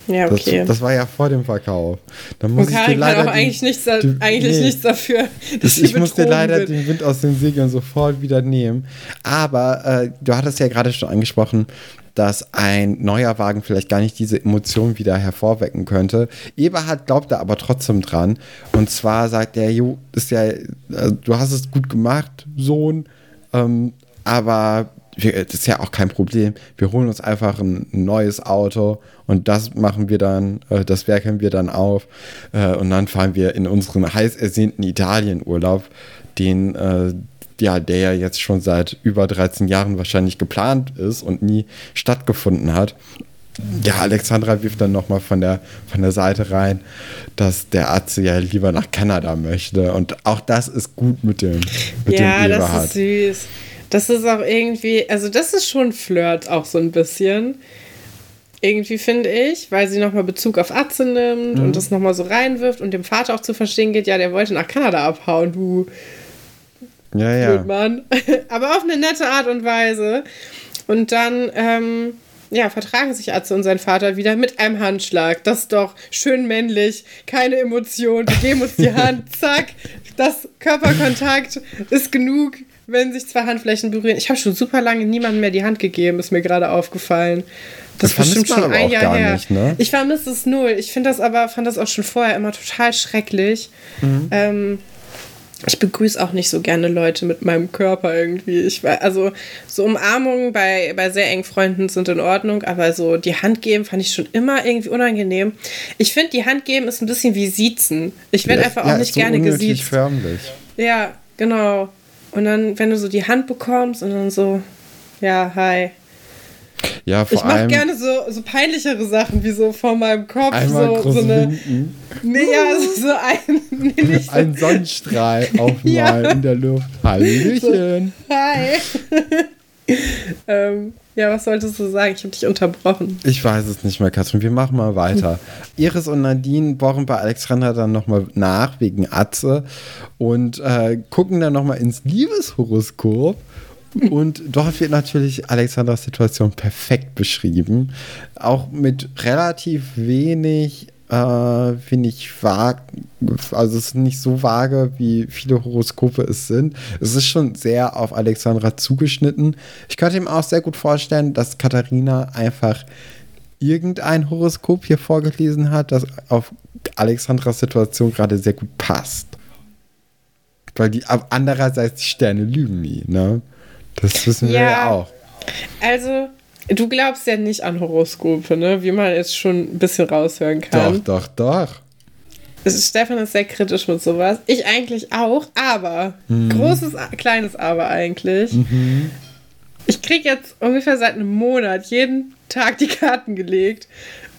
Ja, Das, okay. das war ja vor dem Verkauf. Da muss Und ich dir Karin leider kann auch den- eigentlich, nichts, da- eigentlich nee. nichts dafür, dass Ich, muss dir leider wird. den Wind aus den Segeln sofort wieder nehmen. Aber äh, du hattest ja gerade schon angesprochen, dass ein neuer Wagen vielleicht gar nicht diese Emotion wieder hervorwecken könnte. Eberhard glaubt da aber trotzdem dran. Und zwar sagt er, jo, ist ja, äh, du hast es gut gemacht, Sohn, ähm, aber wir, das ist ja auch kein Problem. Wir holen uns einfach ein neues Auto und das machen wir dann, äh, das werkeln wir dann auf äh, und dann fahren wir in unseren heiß ersehnten Italienurlaub, den äh, ja, der ja jetzt schon seit über 13 Jahren wahrscheinlich geplant ist und nie stattgefunden hat. Ja, Alexandra wirft dann nochmal von der, von der Seite rein, dass der Atze ja lieber nach Kanada möchte. Und auch das ist gut mit dem, mit ja, dem das ist süß. Das ist auch irgendwie, also das ist schon Flirt auch so ein bisschen. Irgendwie finde ich, weil sie nochmal Bezug auf Atze nimmt Mhm. und das nochmal so reinwirft und dem Vater auch zu verstehen geht, ja, der wollte nach Kanada abhauen, du ja, ja. Blödmann. [laughs] Aber auf eine nette Art und Weise. Und dann, ähm, ja, vertragen sich Atze und sein Vater wieder mit einem Handschlag. Das ist doch schön männlich, keine Emotion. Wir geben uns die [laughs] Hand, zack. Das Körperkontakt ist genug, wenn sich zwei Handflächen berühren. Ich habe schon super lange niemandem mehr die Hand gegeben, ist mir gerade aufgefallen. Das, Das ist bestimmt schon ein auch Jahr gar her. nicht, ne? Ich vermisse es null. Ich finde das aber, fand das auch schon vorher immer total schrecklich. Mhm. Ähm, ich begrüße auch nicht so gerne Leute mit meinem Körper irgendwie. Ich war, also so Umarmungen bei, bei sehr engen Freunden sind in Ordnung, aber so die Hand geben fand ich schon immer irgendwie unangenehm. Ich finde, die Hand geben ist ein bisschen wie Siezen. Ich werde Ja, einfach ja, auch nicht ist so gerne gesiezt. förmlich. Ja, genau. Und dann, wenn du so die Hand bekommst und dann so, ja, hi. Ja, vor Ich mache gerne so, so peinlichere Sachen, wie so vor meinem Kopf einmal so, so eine. winken, Nee, ja, so, so ein. [laughs] Nee, nicht so. ein Sonnenstrahl aufmalen [laughs] Ja. in der Luft. [laughs] Hallöchen. Hi. [laughs] ähm, ja, was solltest du sagen? Ich habe dich unterbrochen. Ich weiß es nicht mehr, Katrin. Wir machen mal weiter. [laughs] Iris und Nadine bohren bei Alexandra dann nochmal nach wegen Atze und äh, gucken dann nochmal ins Liebeshoroskop. [laughs] Und dort wird natürlich Alexandras Situation perfekt beschrieben. Auch mit relativ wenig, äh, finde ich, vag. Also es ist nicht so vage, wie viele Horoskope es sind. Es ist schon sehr auf Alexandra zugeschnitten. Ich könnte ihm auch sehr gut vorstellen, dass Katharina einfach irgendein Horoskop hier vorgelesen hat, das auf Alexandras Situation gerade sehr gut passt. Weil die andererseits die Sterne lügen nie, ne? Das wissen wir ja auch. Also, du glaubst ja nicht an Horoskope, ne? Wie man jetzt schon ein bisschen raushören kann. Doch, doch, doch. Stefan ist sehr kritisch mit sowas. Ich eigentlich auch, aber mhm. großes, kleines Aber eigentlich. Mhm. Ich kriege jetzt ungefähr seit einem Monat jeden Tag die Karten gelegt.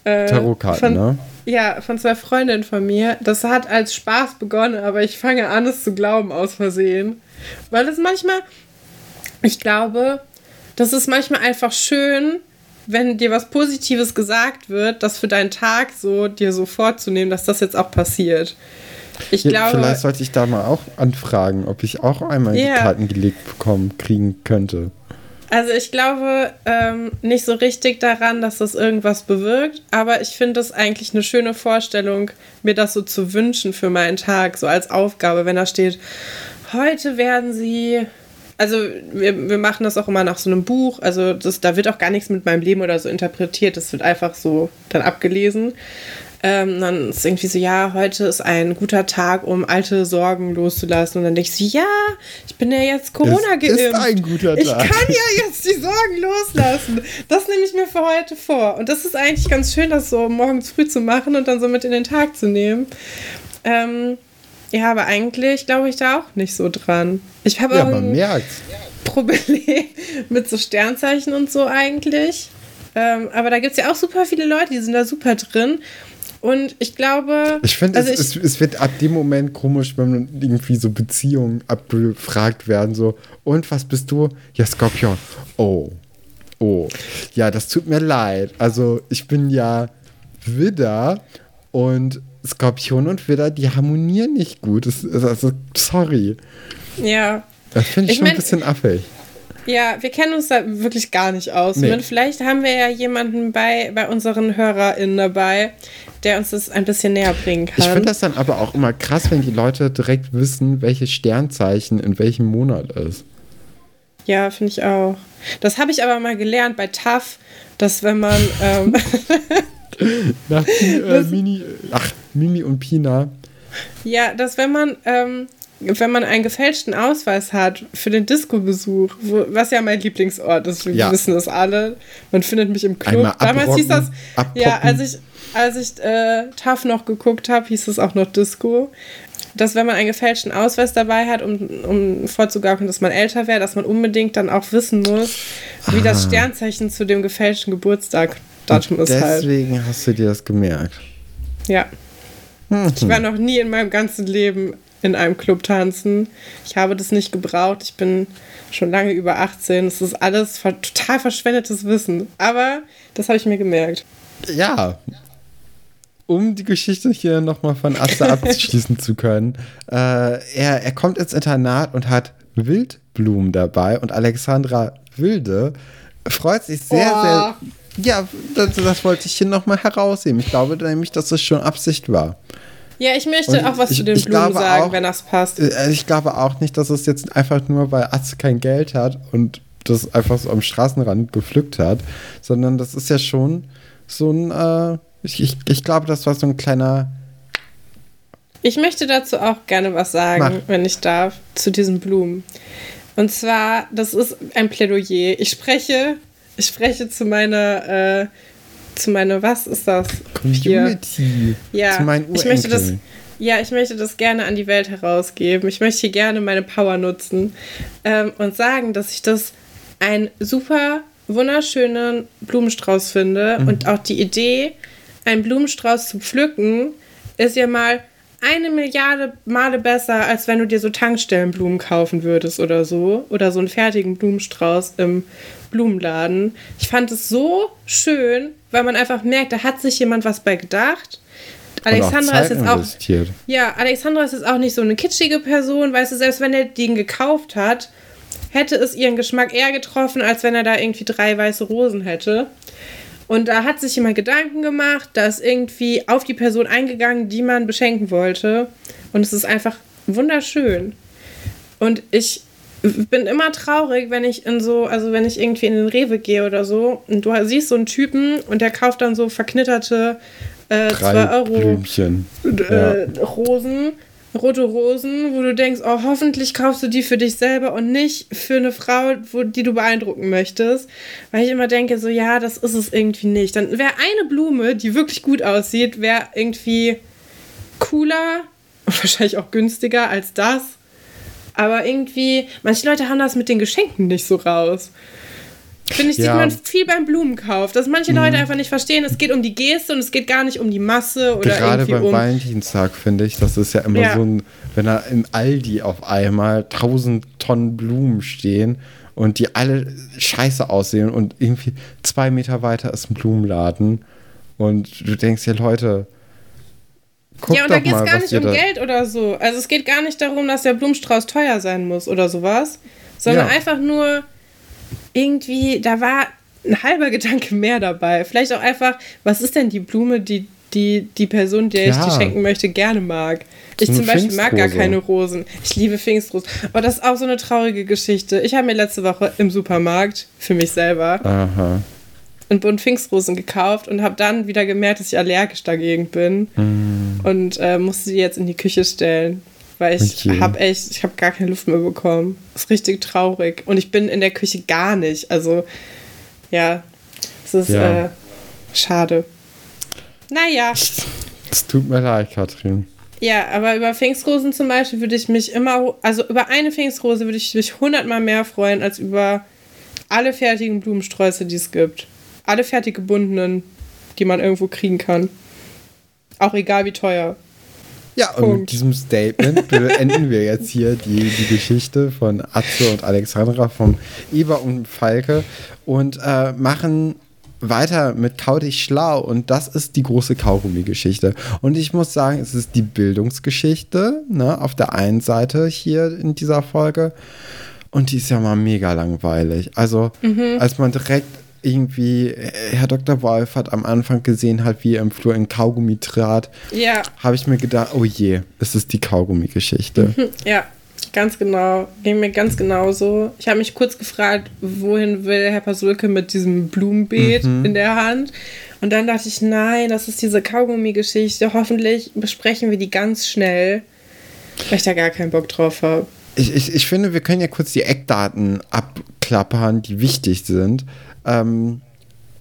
Äh, Tarotkarten, ne? Ja, von zwei Freundinnen von mir. Das hat als Spaß begonnen, aber ich fange an, es zu glauben aus Versehen. Weil es manchmal, ich glaube, das ist manchmal einfach schön, wenn dir was Positives gesagt wird, das für deinen Tag so dir so vorzunehmen, dass das jetzt auch passiert. Ich ja, glaube, vielleicht sollte ich da mal auch anfragen, ob ich auch einmal yeah. die Karten gelegt bekommen kriegen könnte. Also ich glaube ähm, nicht so richtig daran, dass das irgendwas bewirkt, aber ich finde es eigentlich eine schöne Vorstellung, mir das so zu wünschen für meinen Tag, so als Aufgabe, wenn da steht, heute werden sie also wir, wir machen das auch immer nach so einem Buch. Also das, da wird auch gar nichts mit meinem Leben oder so interpretiert. Das wird einfach so dann abgelesen. Ähm, dann ist irgendwie so, ja, heute ist ein guter Tag, um alte Sorgen loszulassen. Und dann denke ich so, ja, ich bin ja jetzt Corona geimpft. Ist ein guter Tag. Ich kann ja jetzt die Sorgen loslassen. Das nehme ich mir für heute vor. Und das ist eigentlich ganz schön, das so morgens früh zu machen und dann so mit in den Tag zu nehmen. Ähm, ja, aber eigentlich glaube ich da auch nicht so dran. Ich habe ja, auch ein Problem [laughs] mit so Sternzeichen und so eigentlich. Ähm, aber da gibt es ja auch super viele Leute, die sind da super drin. Und ich glaube. Ich finde, also es, es, es, wird ab dem Moment komisch, wenn irgendwie so Beziehungen abgefragt werden. So, und was bist du? Ja, Skorpion. Oh. Oh. Ja, das tut mir leid. Also, ich bin ja Widder und Skorpion und Widder, die harmonieren nicht gut. Das, also, sorry. Ja. Das finde ich, ich, schon mein, ein bisschen affig. Ja, wir kennen uns da wirklich gar nicht aus. Nee. Meine, vielleicht haben wir ja jemanden bei, bei unseren HörerInnen dabei, der uns das ein bisschen näher bringen kann. Ich finde das dann aber auch immer krass, wenn die Leute direkt wissen, welches Sternzeichen in welchem Monat ist. Ja, finde ich auch. Das habe ich aber mal gelernt bei TAF, dass wenn man. Ähm [laughs] [laughs] [laughs] Nach äh, Mini, ach, Mimi und Pina. Ja, dass wenn man, ähm, wenn man einen gefälschten Ausweis hat für den Disco-Besuch, was ja mein Lieblingsort ist, wir ja. wissen das alle, man findet mich im Club. Damals hieß das, abpoppen. ja, als ich, als ich äh, TAF noch geguckt habe, hieß es auch noch Disco dass wenn man einen gefälschten Ausweis dabei hat, um, um vorzugaukeln, dass man älter wäre, dass man unbedingt dann auch wissen muss, wie ah. das Sternzeichen zu dem gefälschten Geburtstag Datum ist halt. Deswegen hast du dir das gemerkt. Ja. Mhm. Ich war noch nie in meinem ganzen Leben in einem Club tanzen. Ich habe das nicht gebraucht. Ich bin schon lange über 18. Es ist alles total verschwendetes Wissen. Aber das habe ich mir gemerkt. Ja. Um die Geschichte hier nochmal von Asta [laughs] abschließen zu können. Äh, er, er kommt ins Internat und hat Wildblumen dabei und Alexandra Wilde freut sich sehr, oh. sehr ja, das, das wollte ich hier nochmal herausheben. Ich glaube nämlich, dass das schon Absicht war. Ja, ich möchte Und auch was ich, zu den Blumen sagen, auch, wenn das passt. Äh, ich glaube auch nicht, dass es jetzt einfach nur, weil Atze kein Geld hat und das einfach so am Straßenrand gepflückt hat, sondern das ist ja schon so ein, äh, ich, ich, ich glaube, das war so ein kleiner. Ich möchte dazu auch gerne was sagen, Mach. wenn ich darf, zu diesen Blumen. Und zwar, das ist ein Plädoyer. Ich spreche ich spreche zu meiner, äh, zu meiner, was ist das? Community. Ja, zu meinen ich möchte das, ja, ich möchte das gerne an die Welt herausgeben. Ich möchte hier gerne meine Power nutzen ähm, und sagen, dass ich das einen super wunderschönen Blumenstrauß finde mhm. und auch die Idee, einen Blumenstrauß zu pflücken, ist ja mal eine Milliarde Male besser, als wenn du dir so Tankstellenblumen kaufen würdest oder so. Oder so einen fertigen Blumenstrauß im Blumenladen. Ich fand es so schön, weil man einfach merkt, da hat sich jemand was bei gedacht. Alexandra ist jetzt auch. Ja, Alexandra ist jetzt auch nicht so eine kitschige Person, weißt du, selbst wenn er den gekauft hat, hätte es ihren Geschmack eher getroffen, als wenn er da irgendwie drei weiße Rosen hätte. Und da hat sich jemand Gedanken gemacht, da ist irgendwie auf die Person eingegangen, die man beschenken wollte. Und es ist einfach wunderschön. Und ich bin immer traurig, wenn ich in so, also wenn ich irgendwie in den Rewe gehe oder so und du siehst so einen Typen und der kauft dann so verknitterte äh, 2 Euro Blümchen. äh, Rosen, rote Rosen, wo du denkst, oh, hoffentlich kaufst du die für dich selber und nicht für eine Frau, wo, die du beeindrucken möchtest. Weil ich immer denke, so, ja, das ist es irgendwie nicht. Dann wäre eine Blume, die wirklich gut aussieht, wäre irgendwie cooler und [laughs] wahrscheinlich auch günstiger als das. Aber irgendwie, manche Leute haben das mit den Geschenken nicht so raus. Finde ich, sieht Ja. man viel beim Blumenkauf, dass manche Leute einfach nicht verstehen, es geht um die Geste und es geht gar nicht um die Masse oder Gerade beim um. Valentinstag finde ich, das ist ja immer Ja. so ein, wenn da im Aldi auf einmal tausend Tonnen Blumen stehen und die alle scheiße aussehen und irgendwie zwei Meter weiter ist ein Blumenladen und du denkst ja, Leute, guck ja, und da geht es gar nicht um. Geld oder so. Also es geht gar nicht darum, dass der Blumenstrauß teuer sein muss oder sowas, sondern Ja. einfach nur irgendwie, da war ein halber [laughs] Gedanke mehr dabei. Vielleicht auch einfach, was ist denn die Blume, die die, die Person, der ich die schenken möchte, gerne mag. Ich zum Beispiel mag gar keine Rosen. Ich liebe Pfingstrosen. Aber das ist auch so eine traurige Geschichte. Ich habe mir letzte Woche im Supermarkt für mich selber Aha. Einen Bund Pfingstrosen gekauft und habe dann wieder gemerkt, dass ich allergisch dagegen bin Hm. und äh, musste die jetzt in die Küche stellen, weil ich Okay. habe echt, ich habe gar keine Luft mehr bekommen. ist richtig traurig und ich bin in der Küche gar nicht. Also ja, es ist Ja. Äh, schade. Naja, Es tut mir leid, Katrin. ja, aber über Pfingstrosen zum Beispiel würde ich mich immer, also über eine Pfingstrose würde ich mich hundertmal mehr freuen als über alle fertigen Blumensträuße, die es gibt. Alle fertig gebundenen, die man irgendwo kriegen kann. Auch egal wie teuer. Ja, und mit Punkt. diesem Statement [laughs] beenden wir jetzt hier die, die Geschichte von Atze und Alexandra vom Eber und Falke und äh, machen weiter mit Kau dich schlau und das ist die große Kaugummi-Geschichte. Und ich muss sagen, es ist die Bildungsgeschichte, ne, auf der einen Seite hier in dieser Folge und die ist ja mal mega langweilig. Also, als man direkt irgendwie Herr Dr. Wolfert am Anfang gesehen hat, wie er im Flur in Kaugummi trat, Ja, habe ich mir gedacht, oh je, es ist die Kaugummi-Geschichte. [laughs] ja, ganz genau. Ging mir ganz genauso. Ich habe mich kurz gefragt, wohin will Herr Pasulke mit diesem Blumenbeet in der Hand? Und dann dachte ich, nein, das ist diese Kaugummi-Geschichte. Hoffentlich besprechen wir die ganz schnell, weil ich da gar keinen Bock drauf habe. Ich, ich, ich finde, wir können ja kurz die Eckdaten abklappern, die wichtig sind. Ähm,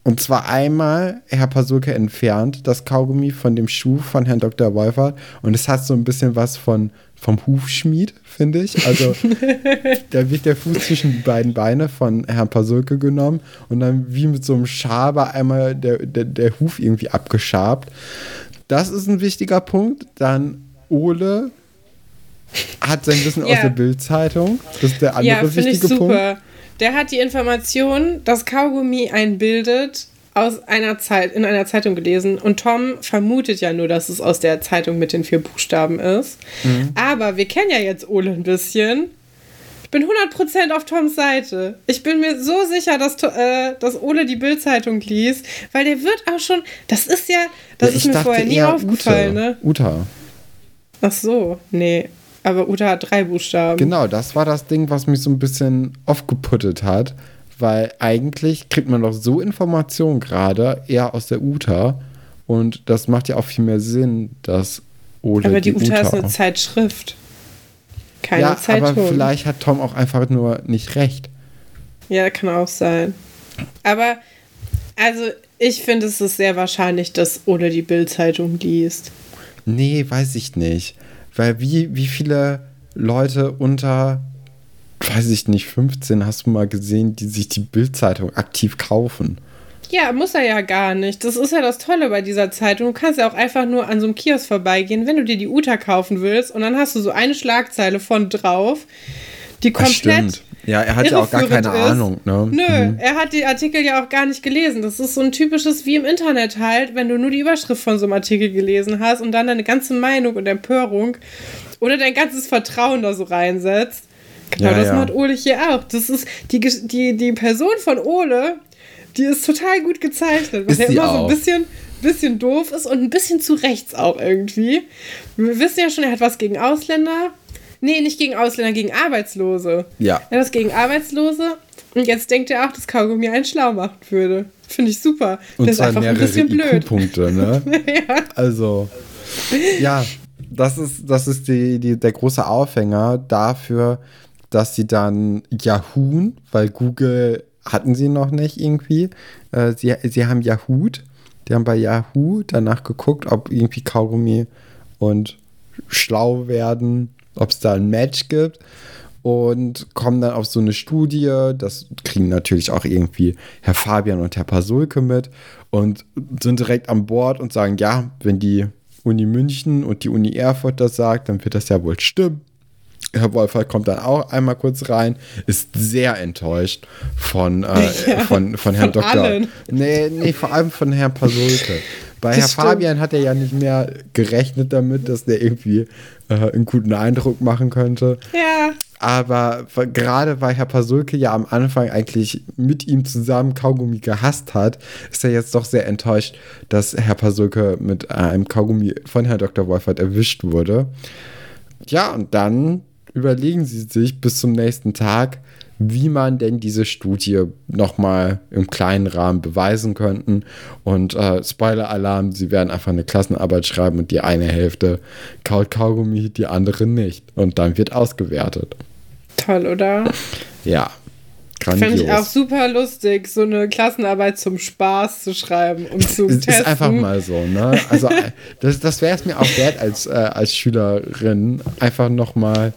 und zwar einmal, Herr Pasulke entfernt das Kaugummi von dem Schuh von Herrn Dr. Wolfert und es hat so ein bisschen was von vom Hufschmied, finde ich. Also [laughs] da wird der Fuß zwischen die beiden Beine von Herrn Pasulke genommen und dann wie mit so einem Schaber einmal der, der, der Huf irgendwie abgeschabt. Das ist ein wichtiger Punkt. Dann Ole hat sein Wissen aus Ja. der Bild-Zeitung. Das ist der andere Ja, finde ich wichtige Punkt. Der hat die Information, dass Kaugummi einbildet, aus einer Zeit, in einer Zeitung gelesen. Und Tom vermutet ja nur, dass es aus der Zeitung mit den vier Buchstaben ist. Mhm. Aber wir kennen ja jetzt Ole ein bisschen. Ich bin 100% auf Toms Seite. Ich bin mir so sicher, dass, äh, dass Ole die Bildzeitung liest, weil der wird auch schon, das ist ja, das Ja, ist mir vorher nie aufgefallen, Ute. ne? Uta. Ach so, nee. Aber Uta hat drei Buchstaben. Genau, das war das Ding, was mich so ein bisschen aufgeputtet hat. Weil eigentlich kriegt man doch so Informationen gerade eher aus der Uta. Und das macht ja auch viel mehr Sinn, dass Ole Aber die, Uta, Uta ist eine Zeitschrift. Keine ja, Zeitung. aber vielleicht hat Tom auch einfach nur nicht recht. Ja, kann auch sein. Aber, also, ich finde, es ist sehr wahrscheinlich, dass Ole die Bild-Zeitung liest. Nee, weiß ich nicht. Weil wie, wie viele Leute unter, weiß ich nicht, 15 hast du mal gesehen, die sich die Bildzeitung aktiv kaufen? Ja, muss er ja gar nicht. Das ist ja das Tolle bei dieser Zeitung. Du kannst ja auch einfach nur an so einem Kiosk vorbeigehen, wenn du dir die Uta kaufen willst. Und dann hast du so eine Schlagzeile von drauf, die komplett. Ja, er hat ja auch gar keine ist. Ahnung, ne? Nö, er hat die Artikel ja auch gar nicht gelesen. Das ist so ein typisches wie im Internet halt, wenn du nur die Überschrift von so einem Artikel gelesen hast und dann deine ganze Meinung und Empörung oder dein ganzes Vertrauen da so reinsetzt. Genau, Ja, das ja. macht Ole hier auch. Das ist die, die, die Person von Ole, die ist total gut gezeichnet, weil er immer so auch. ein bisschen, bisschen doof ist und ein bisschen zu rechts auch irgendwie. Wir wissen ja schon, er hat was gegen Ausländer. Nee, nicht gegen Ausländer, gegen Arbeitslose. Ja. Er hat das gegen Arbeitslose. Und jetzt denkt er auch, dass Kaugummi einen schlau machen würde. Finde ich super. Und das ist einfach ein bisschen blöd. IQ-Punkte, ne? [laughs] ja. Also, ja, das ist, das ist die, die, der große Aufhänger dafür, dass sie dann Yahoo, weil Google hatten sie noch nicht irgendwie, äh, sie, sie haben Yahoo, die haben bei Yahoo danach geguckt, ob irgendwie Kaugummi und schlau werden, ob es da ein Match gibt und kommen dann auf so eine Studie, das kriegen natürlich auch irgendwie Herr Fabian und Herr Pasulke mit und sind direkt an Bord und sagen, ja, wenn die Uni München und die Uni Erfurt das sagt, dann wird das ja wohl stimmen. Herr Wolfert kommt dann auch einmal kurz rein, ist sehr enttäuscht von, äh, [laughs] Ja, von, von Herrn von Dr. allen. Nee, nee, vor allem von Herrn Pasulke. Bei Das Herr stimmt. Fabian hat er ja nicht mehr gerechnet damit, dass der irgendwie äh, einen guten Eindruck machen könnte. Ja. Aber gerade weil Herr Pasulke ja am Anfang eigentlich mit ihm zusammen Kaugummi gehasst hat, ist er jetzt doch sehr enttäuscht, dass Herr Pasulke mit einem Kaugummi von Herrn Dr. Wolfert erwischt wurde. Ja, und dann überlegen sie sich bis zum nächsten Tag, wie man denn diese Studie nochmal im kleinen Rahmen beweisen könnten. Und äh, Spoiler-Alarm, sie werden einfach eine Klassenarbeit schreiben und die eine Hälfte kaut Kaugummi, die andere nicht. Und dann wird ausgewertet. Toll, oder? Ja, Fände ich auch grandios. super lustig, so eine Klassenarbeit zum Spaß zu schreiben und zu Es testen. ist einfach mal so, ne? Also äh, das, das wäre es mir auch wert als, äh, als Schülerin, einfach nochmal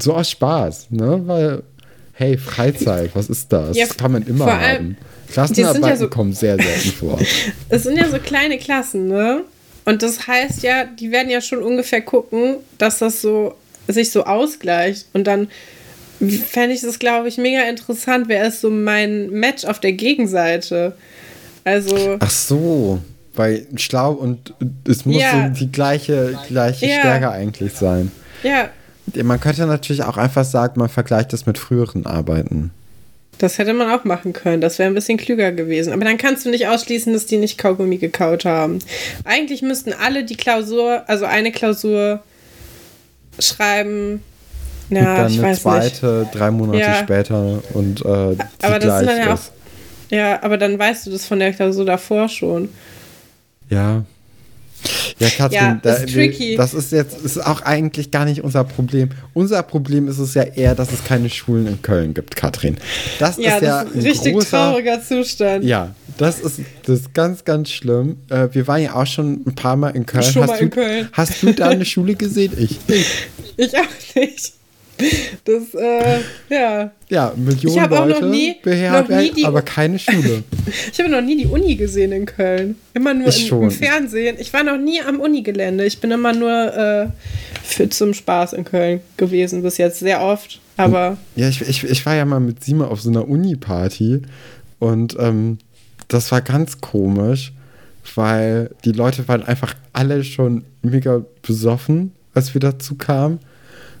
so aus Spaß, ne? Weil, hey, Freizeit, was ist das? Ja, das kann man immer haben. sind ja Klassenarbeiten so- kommen sehr selten [laughs] vor. Es sind ja so kleine Klassen, ne? Und das heißt ja, die werden ja schon ungefähr gucken, dass das so sich so ausgleicht. Und dann fände ich das, glaube ich, mega interessant. Wer ist so mein Match auf der Gegenseite? Also, Ach so, weil schlau und es muss Ja. so die gleiche, gleiche Ja. Stärke eigentlich sein. ja, Man könnte natürlich auch einfach sagen, man vergleicht das mit früheren Arbeiten. das hätte man auch machen können. Das wäre ein bisschen klüger gewesen. Aber dann kannst du nicht ausschließen, dass die nicht Kaugummi gekaut haben. Eigentlich müssten alle die Klausur, also eine Klausur schreiben. Ja, dann ich eine weiß nicht. zweite, drei Monate Ja. später und äh, Aber das gleich dann ja auch. ist. Ja, aber dann weißt du das von der Klausur davor schon. Ja. Ja, Katrin, Ja, da, ist das ist jetzt ist auch eigentlich gar nicht unser Problem. Unser Problem ist es ja eher, dass es keine Schulen in Köln gibt, Katrin. Das Ja, ist ja das ist ein ein richtig großer, trauriger Zustand. Ja, das ist, das ist ganz, ganz schlimm. Äh, wir waren ja auch schon ein paar Mal in Köln. Schon hast mal du, in Köln. Hast du da eine Schule gesehen? Ich. [laughs] Ich auch nicht. [laughs] Das, äh, ja. Ja, Millionen Ich hab auch noch Leute nie- beherbergt, noch nie die- aber keine Schule. [laughs] Ich habe noch nie die Uni gesehen in Köln. Immer nur schon. im Fernsehen. Ich war noch nie am Unigelände. Ich bin immer nur äh, für, zum Spaß in Köln gewesen bis jetzt. Sehr oft. Aber Ja, ich, ich, ich war ja mal mit Sima auf so einer Uni-Party und ähm, das war ganz komisch, weil die Leute waren einfach alle schon mega besoffen, als wir dazu kamen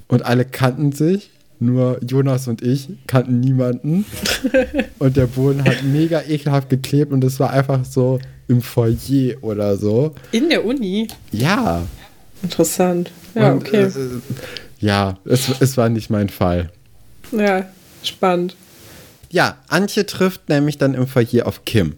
und alle kannten sich. Nur Jonas und ich kannten niemanden. [laughs] und der Boden hat mega ekelhaft geklebt und es war einfach so im Foyer oder so. in der Uni. Ja. Interessant. Ja, und, okay. äh, ja, es, es war nicht mein Fall. ja, spannend. Ja, Antje trifft nämlich dann im Foyer auf Kim.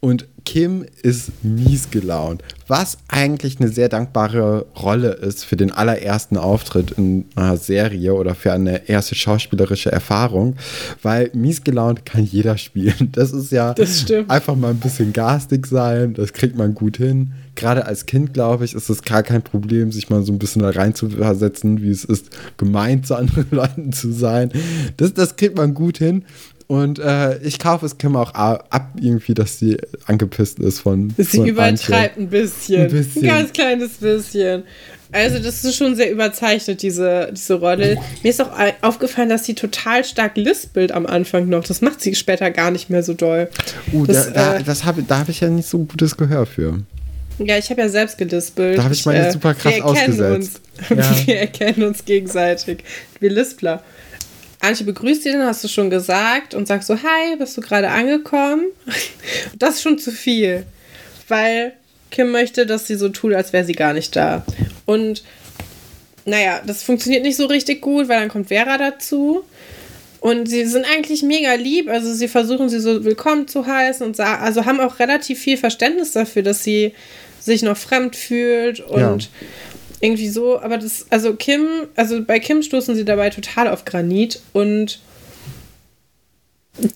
Und Kim ist mies gelaunt. Was eigentlich eine sehr dankbare Rolle ist für den allerersten Auftritt in einer Serie oder für eine erste schauspielerische Erfahrung, weil mies gelaunt kann jeder spielen. [laughs] Das ist ja Das einfach mal ein bisschen garstig sein, das kriegt man gut hin. Gerade als Kind, glaube ich, ist es gar kein Problem, sich mal so ein bisschen da reinzuversetzen, wie es ist, gemein zu [laughs] anderen Leuten zu sein. Das, das kriegt man gut hin. Und äh, ich kaufe es Kim auch ab, irgendwie, dass sie angepisst ist von. Sie von übertreibt ein bisschen. Ein bisschen. Ein ganz kleines bisschen. Also, das ist schon sehr überzeichnet, diese, diese Rolle. Mir ist auch aufgefallen, dass sie total stark lispelt am Anfang noch. Das macht sie später gar nicht mehr so doll. Uh, das, da, da, äh, das hab, da habe ich ja nicht so gutes Gehör für. Ja, ich habe ja selbst gelispelt. Da hab ich meine Superkraft wir erkennen ausgesetzt. Uns. [laughs] Ja. Wir erkennen uns gegenseitig. Wir Lispler. Antje begrüßt ihn, hast du schon gesagt, und sagt so, hi, bist du gerade angekommen? [laughs] Das ist schon zu viel, weil Kim möchte, dass sie so tut, als wäre sie gar nicht da. Und naja, das funktioniert nicht so richtig gut, weil dann kommt Vera dazu. Und sie sind eigentlich mega lieb. Also sie versuchen sie so willkommen zu heißen und also haben auch relativ viel Verständnis dafür, dass sie sich noch fremd fühlt und ja. Irgendwie so. Aber das, also Kim, also bei Kim stoßen sie dabei total auf Granit und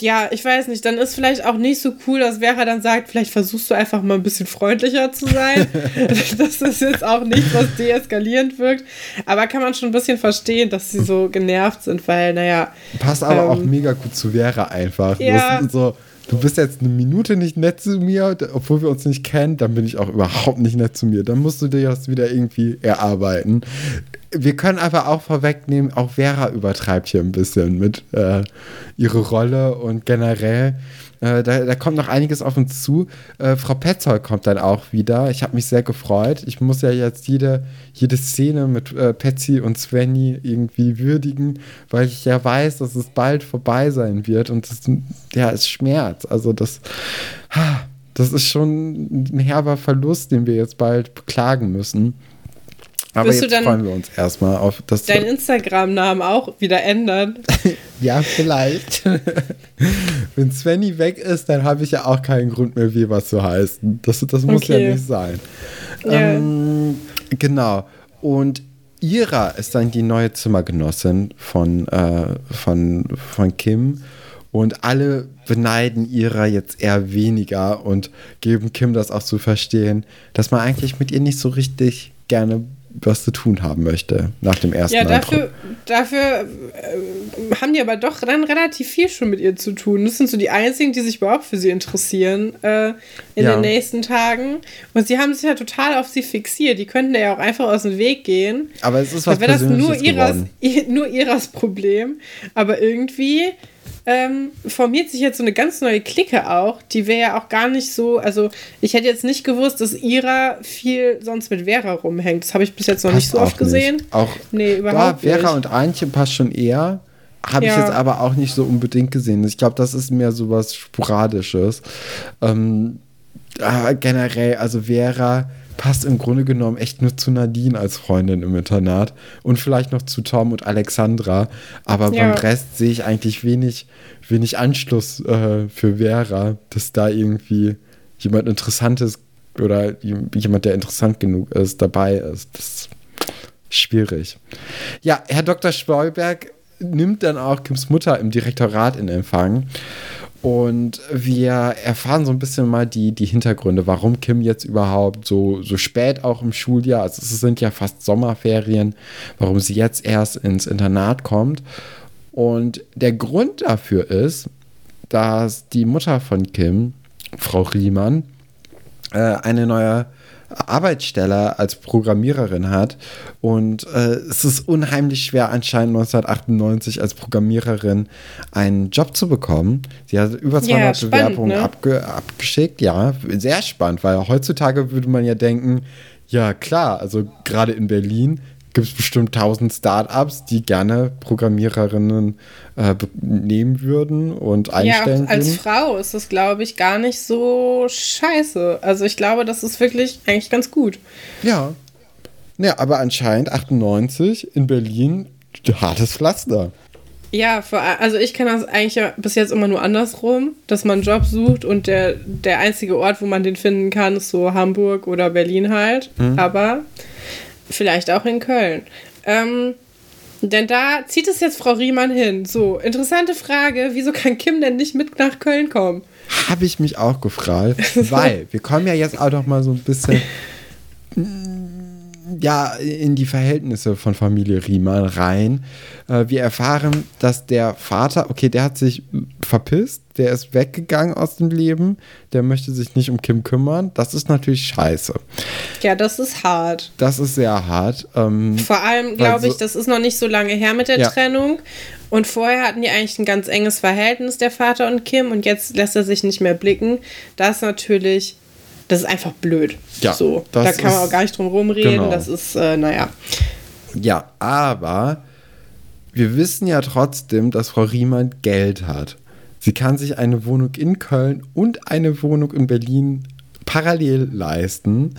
ja, ich weiß nicht, dann ist vielleicht auch nicht so cool, dass Vera dann sagt, vielleicht versuchst du einfach mal ein bisschen freundlicher zu sein. [laughs] das ist jetzt auch nichts, was deeskalierend wirkt. Aber kann man schon ein bisschen verstehen, dass sie so genervt sind, weil, naja. Passt aber ähm, auch mega gut zu Vera einfach. Ja. so, du bist jetzt eine Minute nicht nett zu mir, obwohl wir uns nicht kennen, dann bin ich auch überhaupt nicht nett zu mir. Dann musst du dir das wieder irgendwie erarbeiten wir können aber auch vorwegnehmen, auch Vera übertreibt hier ein bisschen mit äh, ihrer Rolle und generell. Äh, da, da, kommt noch einiges auf uns zu. Äh, Frau Petzold kommt dann auch wieder. Ich habe mich sehr gefreut. Ich muss ja jetzt jede, jede Szene mit äh, Patsy und Svenny irgendwie würdigen, weil ich ja weiß, dass es bald vorbei sein wird und das, ja, es schmerzt. Also das, das ist schon ein herber Verlust, den wir jetzt bald beklagen müssen. Aber Willst jetzt freuen wir uns erstmal auf das. Deinen Instagram-Namen auch wieder ändern? [laughs] ja, vielleicht. [laughs] Wenn Svenny weg ist, dann habe ich ja auch keinen Grund mehr, Weber zu heißen. Das, das muss okay. ja nicht sein. Ja. Ähm, genau. Und Ira ist dann die neue Zimmergenossin von, äh, von, von Kim. Und alle beneiden Ira jetzt eher weniger und geben Kim das auch zu verstehen, dass man eigentlich mit ihr nicht so richtig gerne was zu tun haben möchte nach dem ersten Ja, dafür, dafür äh, haben die aber doch dann relativ viel schon mit ihr zu tun. Das sind so die einzigen, die sich überhaupt für sie interessieren äh, in ja. den nächsten Tagen. Und sie haben sich ja total auf sie fixiert. Die könnten ja auch einfach aus dem Weg gehen. Aber es ist was wäre das nur ihres, [laughs] nur ihres Problem. Aber irgendwie ähm, formiert sich jetzt so eine ganz neue Clique auch, die wäre ja auch gar nicht so, also ich hätte jetzt nicht gewusst, dass Ira viel sonst mit Vera rumhängt. Das habe ich bis jetzt noch passt nicht so oft gesehen. Nicht. Auch nee, überhaupt da, Vera nicht. und Antje passt schon eher. Habe ja. ich jetzt aber auch nicht so unbedingt gesehen. Ich glaube, das ist mehr so was Sporadisches. Ähm, generell, also Vera passt im Grunde genommen echt nur zu Nadine als Freundin im Internat und vielleicht noch zu Tom und Alexandra. Aber ja. beim Rest sehe ich eigentlich wenig, wenig Anschluss äh, für Vera, dass da irgendwie jemand Interessantes oder jemand, der interessant genug ist, dabei ist. Das ist schwierig. Ja, Herr Dr. Spoilberg nimmt dann auch Kims Mutter im Direktorat in Empfang und wir erfahren so ein bisschen mal die, die Hintergründe, warum Kim jetzt überhaupt so, so spät auch im Schuljahr, also es sind ja fast Sommerferien, warum sie jetzt erst ins Internat kommt. Und der Grund dafür ist, dass die Mutter von Kim, Frau Riemann, äh, eine neue Arbeitsstelle als Programmiererin hat. Und äh, es ist unheimlich schwer, anscheinend 1998 als Programmiererin einen Job zu bekommen. Sie hat über 200 ja, spannend, Bewerbungen ne? abge abgeschickt. Ja, sehr spannend, weil heutzutage würde man ja denken, ja klar, also gerade in Berlin gibt es bestimmt tausend Startups, die gerne Programmiererinnen äh, nehmen würden und einstellen. Ja, als würden. Frau ist das, glaube ich, gar nicht so scheiße. Also ich glaube, das ist wirklich eigentlich ganz gut. Ja. Ja, aber anscheinend 98 in Berlin hartes Pflaster. Ja, für, also ich kenne das eigentlich ja bis jetzt immer nur andersrum, dass man einen Job sucht und der, der einzige Ort, wo man den finden kann, ist so Hamburg oder Berlin halt. Mhm. Aber Vielleicht auch in Köln. Ähm, denn da zieht es jetzt Frau Riemann hin. So, interessante Frage. Wieso kann Kim denn nicht mit nach Köln kommen? Habe ich mich auch gefragt. [laughs] weil wir kommen ja jetzt auch noch mal so ein bisschen ja, in die Verhältnisse von Familie Riemann rein. Äh, wir erfahren, dass der Vater, okay, der hat sich verpisst, der ist weggegangen aus dem Leben, der möchte sich nicht um Kim kümmern. Das ist natürlich scheiße. Ja, das ist hart. Das ist sehr hart. Ähm, Vor allem, glaube ich, das ist noch nicht so lange her mit der ja. Trennung. Und vorher hatten die eigentlich ein ganz enges Verhältnis, der Vater und Kim, und jetzt lässt er sich nicht mehr blicken. Das ist natürlich das ist einfach blöd. Ja, so, da kann man auch gar nicht drum rumreden. Genau. Das ist, äh, naja. Ja, aber wir wissen ja trotzdem, dass Frau Riemann Geld hat. Sie kann sich eine Wohnung in Köln und eine Wohnung in Berlin parallel leisten.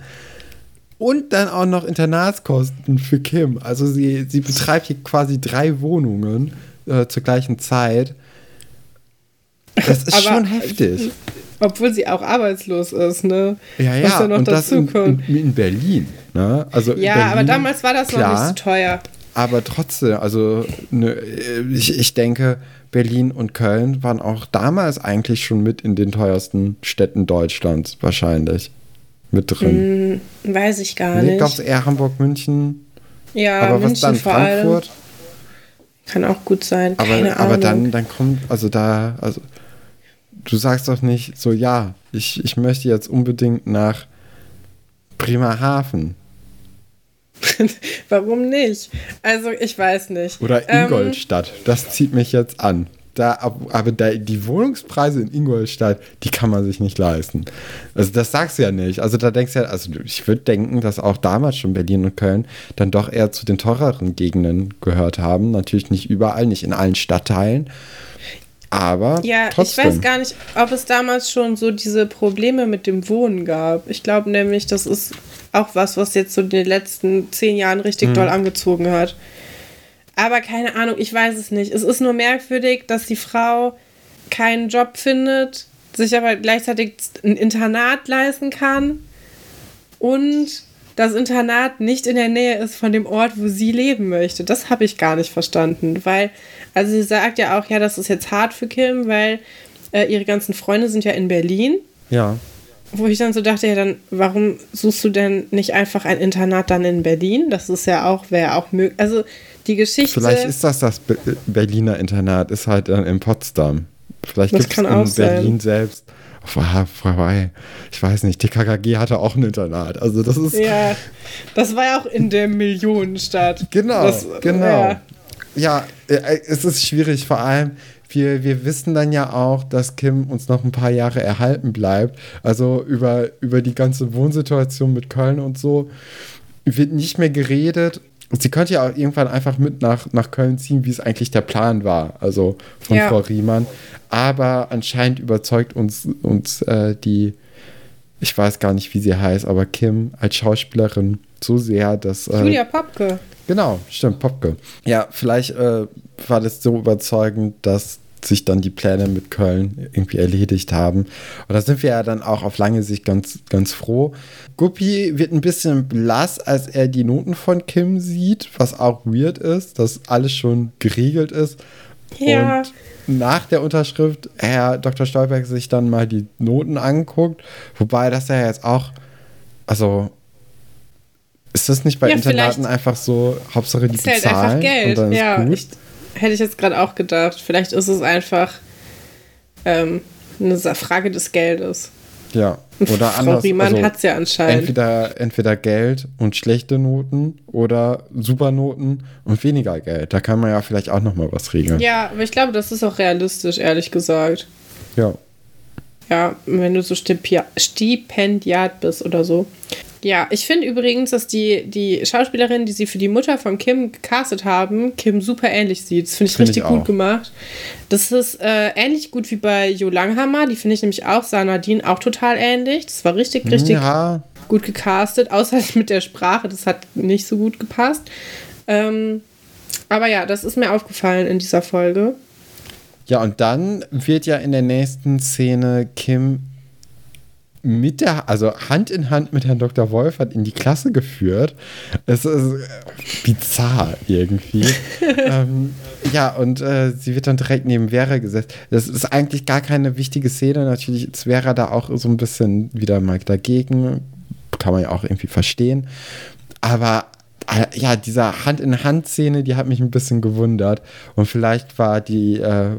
Und dann auch noch Internatskosten für Kim. Also sie, sie betreibt hier quasi drei Wohnungen äh, zur gleichen Zeit. Das ist Aber- schon heftig. Obwohl sie auch arbeitslos ist, ne? Ja, Was ja, da noch und das in, in, in Berlin. Ne? Also Ja, Berlin, aber damals war das noch klar, nicht so teuer. Aber trotzdem, also ne, ich, ich denke, Berlin und Köln waren auch damals eigentlich schon mit in den teuersten Städten Deutschlands wahrscheinlich mit drin. Hm, weiß ich gar nee, ich nicht. glaube eher Hamburg, München. ja, aber was München dann? vor allem. Frankfurt? Kann auch gut sein. Aber, aber dann, dann kommt, also da, also du sagst doch nicht so, ja, ich, ich möchte jetzt unbedingt nach Bremerhaven [laughs] Warum nicht? Also, ich weiß nicht. oder Ähm, Ingolstadt. das zieht mich jetzt an. Da, ab- aber da, die Wohnungspreise in Ingolstadt, die kann man sich nicht leisten. Also das sagst du ja nicht. Also da denkst du ja, also ich würde denken, dass auch damals schon Berlin und Köln dann doch eher zu den teureren Gegenden gehört haben. Natürlich nicht überall, nicht in allen Stadtteilen. Aber Ja, trotzdem. ich weiß gar nicht, ob es damals schon so diese Probleme mit dem Wohnen gab. Ich glaube nämlich, das ist auch was, was jetzt so in den letzten zehn Jahren Mhm. richtig doll angezogen hat. Aber keine Ahnung, ich weiß es nicht. Es ist nur merkwürdig, dass die Frau keinen Job findet, sich aber gleichzeitig ein Internat leisten kann und das Internat nicht in der Nähe ist von dem Ort, wo sie leben möchte. Das habe ich gar nicht verstanden, weil, also sie sagt ja auch, ja, das ist jetzt hart für Kim, weil äh, ihre ganzen Freunde sind ja in Berlin. Ja. Wo ich dann so dachte, ja, dann, warum suchst du denn nicht einfach ein Internat dann in Berlin? Das ist ja auch, wäre auch möglich. Also die Geschichte. Vielleicht ist das das Be Berliner Internat, ist halt dann in Potsdam. Vielleicht gibt es in auch sein. Berlin selbst. Oh, vorbei. Ich weiß nicht, die KKG hatte auch ein Internat. Also das ist. ja, das war ja auch in der Millionenstadt. Genau, das, genau. Ja. Ja, äh, es ist schwierig, vor allem. Wir, wir wissen dann ja auch, dass Kim uns noch ein paar Jahre erhalten bleibt. Also über, über die ganze Wohnsituation mit Köln und so wird nicht mehr geredet. Sie könnte ja auch irgendwann einfach mit nach, nach Köln ziehen, wie es eigentlich der Plan war, also von Ja. Frau Riemann. Aber anscheinend überzeugt uns, uns äh, die, ich weiß gar nicht, wie sie heißt, aber Kim als Schauspielerin so sehr, dass. Äh, Julia Popke. Genau, stimmt, Popke. Ja, vielleicht äh, war das so überzeugend, dass sich dann die Pläne mit Köln irgendwie erledigt haben. Und da sind wir ja dann auch auf lange Sicht ganz, ganz froh. Guppi wird ein bisschen blass, als er die Noten von Kim sieht, was auch weird ist, dass alles schon geregelt ist. Ja. Und nach der Unterschrift Herr Dr. Stolberg sich dann mal die Noten anguckt, wobei das ja jetzt auch, also ist das nicht bei Ja, Internaten einfach so, Hauptsache die zählt bezahlen einfach Geld. und dann ist Ja, gut? ich, hätte ich jetzt gerade auch gedacht. Vielleicht ist es einfach ähm, eine Frage des Geldes. ja, oder Frau anders. Riemann also hat es ja anscheinend. entweder, entweder Geld und schlechte Noten oder Supernoten und weniger Geld. Da kann man ja vielleicht auch noch mal was regeln. Ja, aber ich glaube, das ist auch realistisch, ehrlich gesagt. ja. Ja, wenn du so Stipendiat bist oder so. Ja, ich finde übrigens, dass die, die Schauspielerin, die sie für die Mutter von Kim gecastet haben, Kim super ähnlich sieht. Das finde ich Find richtig ich gut gemacht. Das ist äh, ähnlich gut wie bei Jo Langhammer. Die finde ich nämlich auch, sah Nadine auch total ähnlich. Das war richtig, richtig Ja, gut gecastet, außer [laughs] mit der Sprache, das hat nicht so gut gepasst. Ähm, aber ja, das ist mir aufgefallen in dieser Folge. Ja, und dann wird ja in der nächsten Szene Kim mit der, also Hand in Hand mit Herrn Dr. Wolfert in die Klasse geführt. Es ist äh, bizarr irgendwie. [laughs] ähm, ja, und äh, sie wird dann direkt neben Vera gesetzt. Das ist eigentlich gar keine wichtige Szene. Natürlich ist Vera da auch so ein bisschen wieder mal dagegen. Kann man ja auch irgendwie verstehen. Aber äh, ja, diese Hand-in-Hand-Szene, die hat mich ein bisschen gewundert. Und vielleicht war die, äh,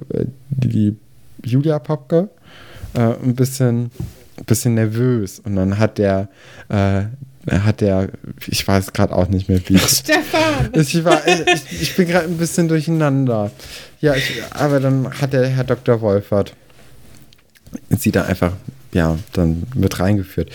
die Julia Popke äh, ein bisschen, ein bisschen nervös. Und dann hat der, äh, hat der, ich weiß gerade auch nicht mehr wie. [laughs] Stefan! Ich, war, ich, ich bin gerade ein bisschen durcheinander. Ja, ich, aber dann hat der Herr Dr. Wolfert sie da einfach, ja, dann mit reingeführt.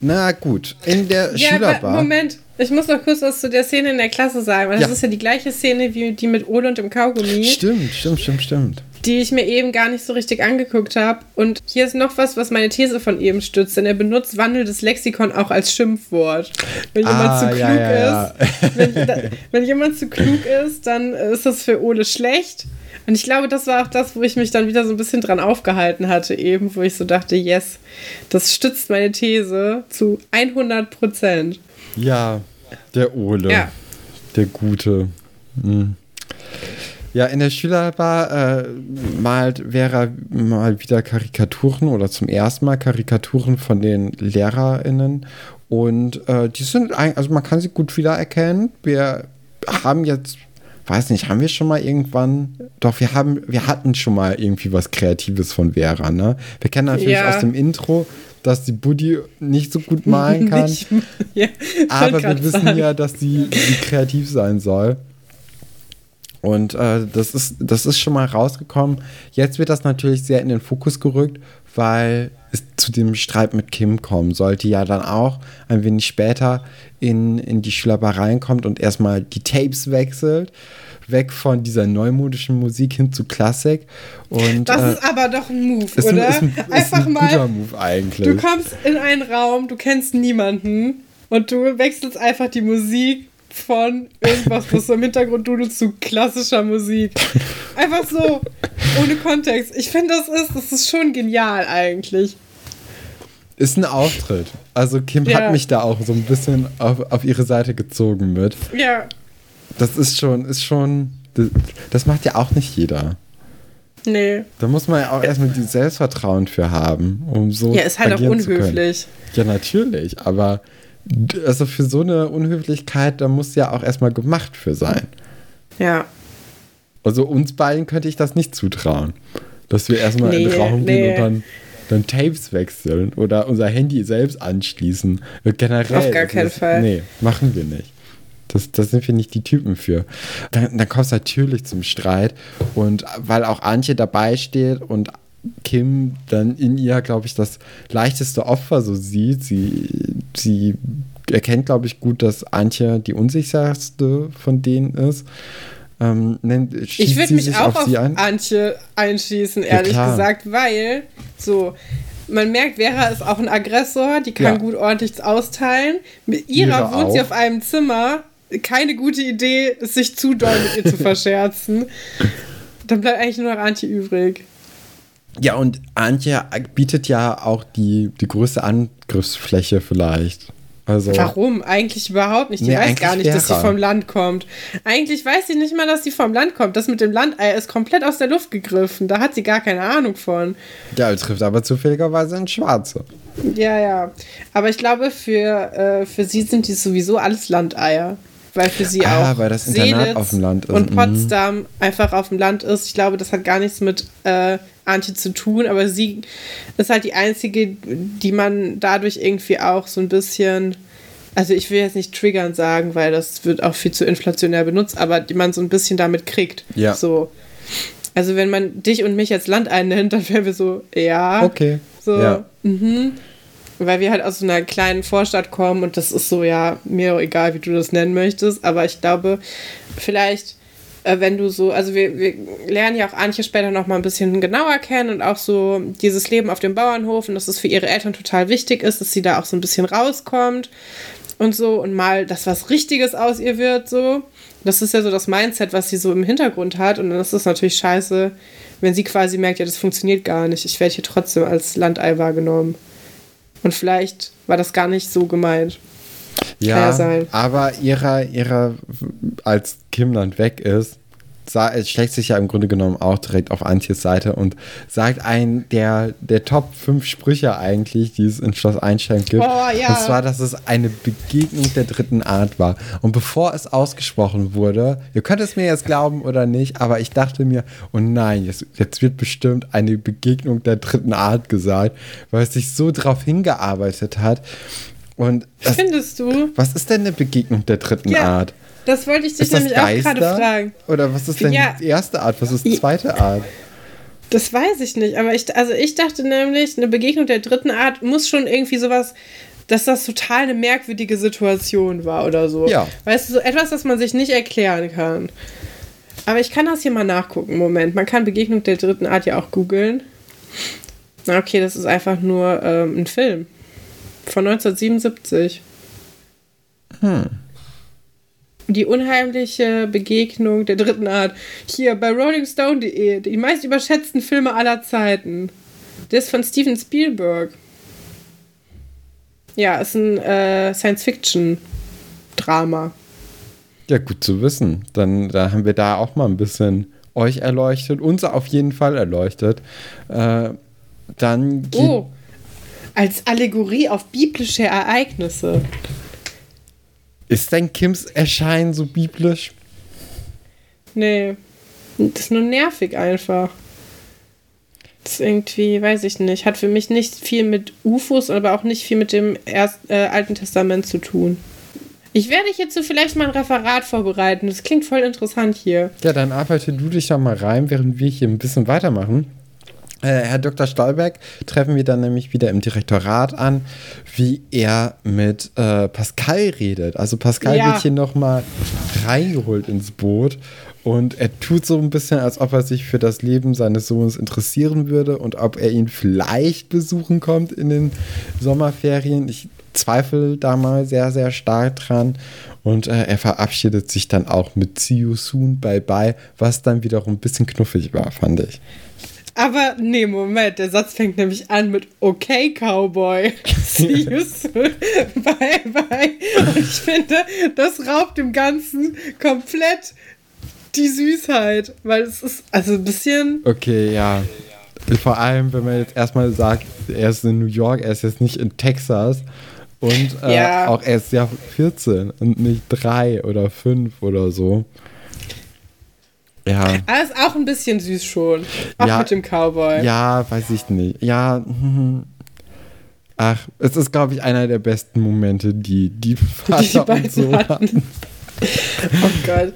Na gut, in der Ja, Schülerbar. Moment, ich muss noch kurz was zu der Szene in der Klasse sagen, weil das Ja. ist ja die gleiche Szene wie die mit Ole und dem Kaugummi. Stimmt, stimmt, stimmt, stimmt. die ich mir eben gar nicht so richtig angeguckt habe. Und hier ist noch was, was meine These von eben stützt, denn er benutzt wandelndes Lexikon auch als Schimpfwort. Wenn jemand Ah, zu klug ja, ja, ist, wenn, wenn jemand zu klug ist, dann ist das für Ole schlecht. Und ich glaube, das war auch das, wo ich mich dann wieder so ein bisschen dran aufgehalten hatte, eben, wo ich so dachte, yes, das stützt meine These zu 100 Prozent. Ja, der Ole. Ja. Der Gute. Hm. Ja, in der Schülerbar äh, malt Vera mal wieder Karikaturen oder zum ersten Mal Karikaturen von den LehrerInnen. Und äh, die sind, also man kann sie gut wiedererkennen. Wir haben jetzt, weiß nicht, haben wir schon mal irgendwann, doch, wir haben, wir hatten schon mal irgendwie was Kreatives von Vera, ne? Wir kennen natürlich Ja. aus dem Intro, dass die Buddy nicht so gut malen [laughs] kann. Nicht, ja, Aber wir wissen sagen. ja, dass sie, sie kreativ sein soll. Und äh, das, ist, das ist schon mal rausgekommen. Jetzt wird das natürlich sehr in den Fokus gerückt, weil es zu dem Streit mit Kim kommen sollte, ja dann auch ein wenig später in, in die Schülerbar reinkommt und erstmal die Tapes wechselt. Weg von dieser neumodischen Musik hin zu Klassik. Und, Das äh, ist aber doch ein Move, ist ein, oder? ist ein, ist Einfach ein mal, guter Move eigentlich. du kommst in einen Raum, du kennst niemanden und du wechselst einfach die Musik von irgendwas, was so im Hintergrund dudelt, zu klassischer Musik. Einfach so, ohne Kontext. Ich finde, das ist, das ist schon genial eigentlich. Ist ein Auftritt. Also Kim Ja. hat mich da auch so ein bisschen auf, auf ihre Seite gezogen mit. Ja, Das ist schon, ist schon, das, das macht ja auch nicht jeder. nee. Da muss man ja auch erstmal die Selbstvertrauen für haben, um so Ja, ist halt auch unhöflich. Ja, natürlich, aber also für so eine Unhöflichkeit, da muss ja auch erstmal gemacht für sein. Ja. Also uns beiden könnte ich das nicht zutrauen. Dass wir erstmal in den Nee, Raum nee. gehen und dann, dann Tapes wechseln oder unser Handy selbst anschließen. Äh, Generell. Auf gar keinen das, Fall. Nee, machen wir nicht. Das, das sind wir nicht die Typen für. Dann, dann kommt es natürlich zum Streit. Und weil auch Antje dabei steht und Kim dann in ihr, glaube ich, das leichteste Opfer so sieht. Sie, sie erkennt, glaube ich, gut, dass Antje die unsicherste von denen ist. Ähm, nennt, Ich würde sie mich auch auf sie ein? Antje einschießen, ehrlich klar. gesagt, weil so. Man merkt, Vera ist auch ein Aggressor, die kann Ja. gut ordentlich austeilen. Mit ihrer Ihre wohnt sie auch. auf einem Zimmer. Keine gute Idee, sich zu doll mit ihr zu [laughs] verscherzen. Dann bleibt eigentlich nur noch Antje übrig. Ja, und Antje bietet ja auch die, die größte Angriffsfläche vielleicht. Also, Warum? Eigentlich überhaupt nicht. Die Nee, weiß gar nicht, dass sie vom Land kommt. Eigentlich weiß sie nicht mal, dass sie vom Land kommt. Das mit dem Landei ist komplett aus der Luft gegriffen. Da hat sie gar keine Ahnung von. ja, trifft aber zufälligerweise ein Schwarze. Ja, ja. Aber ich glaube, für, äh, für sie sind die sowieso alles Landeier. Weil für sie Ah, auch weil das Internat Seelitz auf dem Land ist. und Mhm. Potsdam einfach auf dem Land ist. Ich glaube, das hat gar nichts mit äh, Antje zu tun, aber sie ist halt die einzige, die man dadurch irgendwie auch so ein bisschen, also ich will jetzt nicht triggern sagen, weil das wird auch viel zu inflationär benutzt, aber die man so ein bisschen damit kriegt. Ja. So. Also wenn man dich und mich jetzt Landei nennt, dann wären wir so, ja. Okay. So, Ja. mhm. Weil wir halt aus so einer kleinen Vorstadt kommen und das ist so, ja, mir egal, wie du das nennen möchtest, aber ich glaube, vielleicht, äh, wenn du so, also wir, wir lernen ja auch Antje später noch mal ein bisschen genauer kennen und auch so dieses Leben auf dem Bauernhof und dass es für ihre Eltern total wichtig ist, dass sie da auch so ein bisschen rauskommt und so und mal, dass was Richtiges aus ihr wird, so. Das ist ja so das Mindset, was sie so im Hintergrund hat und dann ist es natürlich scheiße, wenn sie quasi merkt, ja, das funktioniert gar nicht. Ich werde hier trotzdem als Landei wahrgenommen. Und vielleicht war das gar nicht so gemeint. Ja, ja aber ihrer, ihrer, als Kim dann weg ist, sah, es schlägt sich ja im Grunde genommen auch direkt auf Antjes Seite und sagt einen der, der Top 5 Sprüche eigentlich, die es in Schloss Einstein gibt. Oh, ja. Und zwar, dass es eine Begegnung der dritten Art war. Und bevor es ausgesprochen wurde, ihr könnt es mir jetzt glauben oder nicht, aber ich dachte mir, oh nein, jetzt, jetzt wird bestimmt eine Begegnung der dritten Art gesagt, weil es sich so drauf hingearbeitet hat. Und das, Findest du? was ist denn eine Begegnung der dritten Ja, Art? Das wollte ich dich nämlich auch gerade fragen. Oder was ist denn Ja. die erste Art? Was ist die zweite Art? Das weiß ich nicht, aber ich, also ich dachte nämlich, eine Begegnung der dritten Art muss schon irgendwie sowas, dass das total eine merkwürdige Situation war oder so. Ja. Weißt du, so etwas, das man sich nicht erklären kann. Aber ich kann das hier mal nachgucken. Moment, man kann Begegnung der dritten Art ja auch googeln. Na, okay, das ist einfach nur ähm, ein Film. Von 1977. Hm. Die unheimliche Begegnung der dritten Art. Hier bei rollingstone.de. Die meist überschätzten Filme aller Zeiten. Der ist von Steven Spielberg. Ja, ist ein äh, Science-Fiction-Drama. Ja, gut zu wissen. Dann da haben wir da auch mal ein bisschen euch erleuchtet, uns auf jeden Fall erleuchtet. Äh, dann. Oh, als Allegorie auf biblische Ereignisse. Ist dein Kims Erscheinen so biblisch? Nee. Das ist nur nervig einfach. Das ist irgendwie, weiß ich nicht, hat für mich nicht viel mit UFOs, aber auch nicht viel mit dem Erst, äh, Alten Testament zu tun. Ich werde jetzt so vielleicht mal ein Referat vorbereiten. Das klingt voll interessant hier. Ja, dann arbeite du dich da mal rein, während wir hier ein bisschen weitermachen. Äh, Herr Dr. Stahlberg treffen wir dann nämlich wieder im Direktorat an, wie er mit äh, Pascal redet. Also Pascal ja. wird hier nochmal reingeholt ins Boot und er tut so ein bisschen, als ob er sich für das Leben seines Sohnes interessieren würde und ob er ihn vielleicht besuchen kommt in den Sommerferien. Ich zweifle da mal sehr, sehr stark dran. Und äh, er verabschiedet sich dann auch mit See you soon, bye bye, was dann wiederum ein bisschen knuffig war, fand ich. Aber nee, Moment, der Satz fängt nämlich an mit Okay, Cowboy. See you soon. bye, bye. Und ich finde, das raubt dem Ganzen komplett die Süßheit, weil es ist also ein bisschen. Okay, ja. Vor allem, wenn man jetzt erstmal sagt, er ist in New York, er ist jetzt nicht in Texas und äh, ja. auch er ist ja 14 und nicht 3 oder 5 oder so. Ja. Er ist auch ein bisschen süß schon. Auch ja, mit dem Cowboy. Ja, weiß ich nicht. Ja. Ach, es ist, glaube ich, einer der besten Momente, die die [laughs] Vater die und so hatten. hatten. [laughs] oh Gott.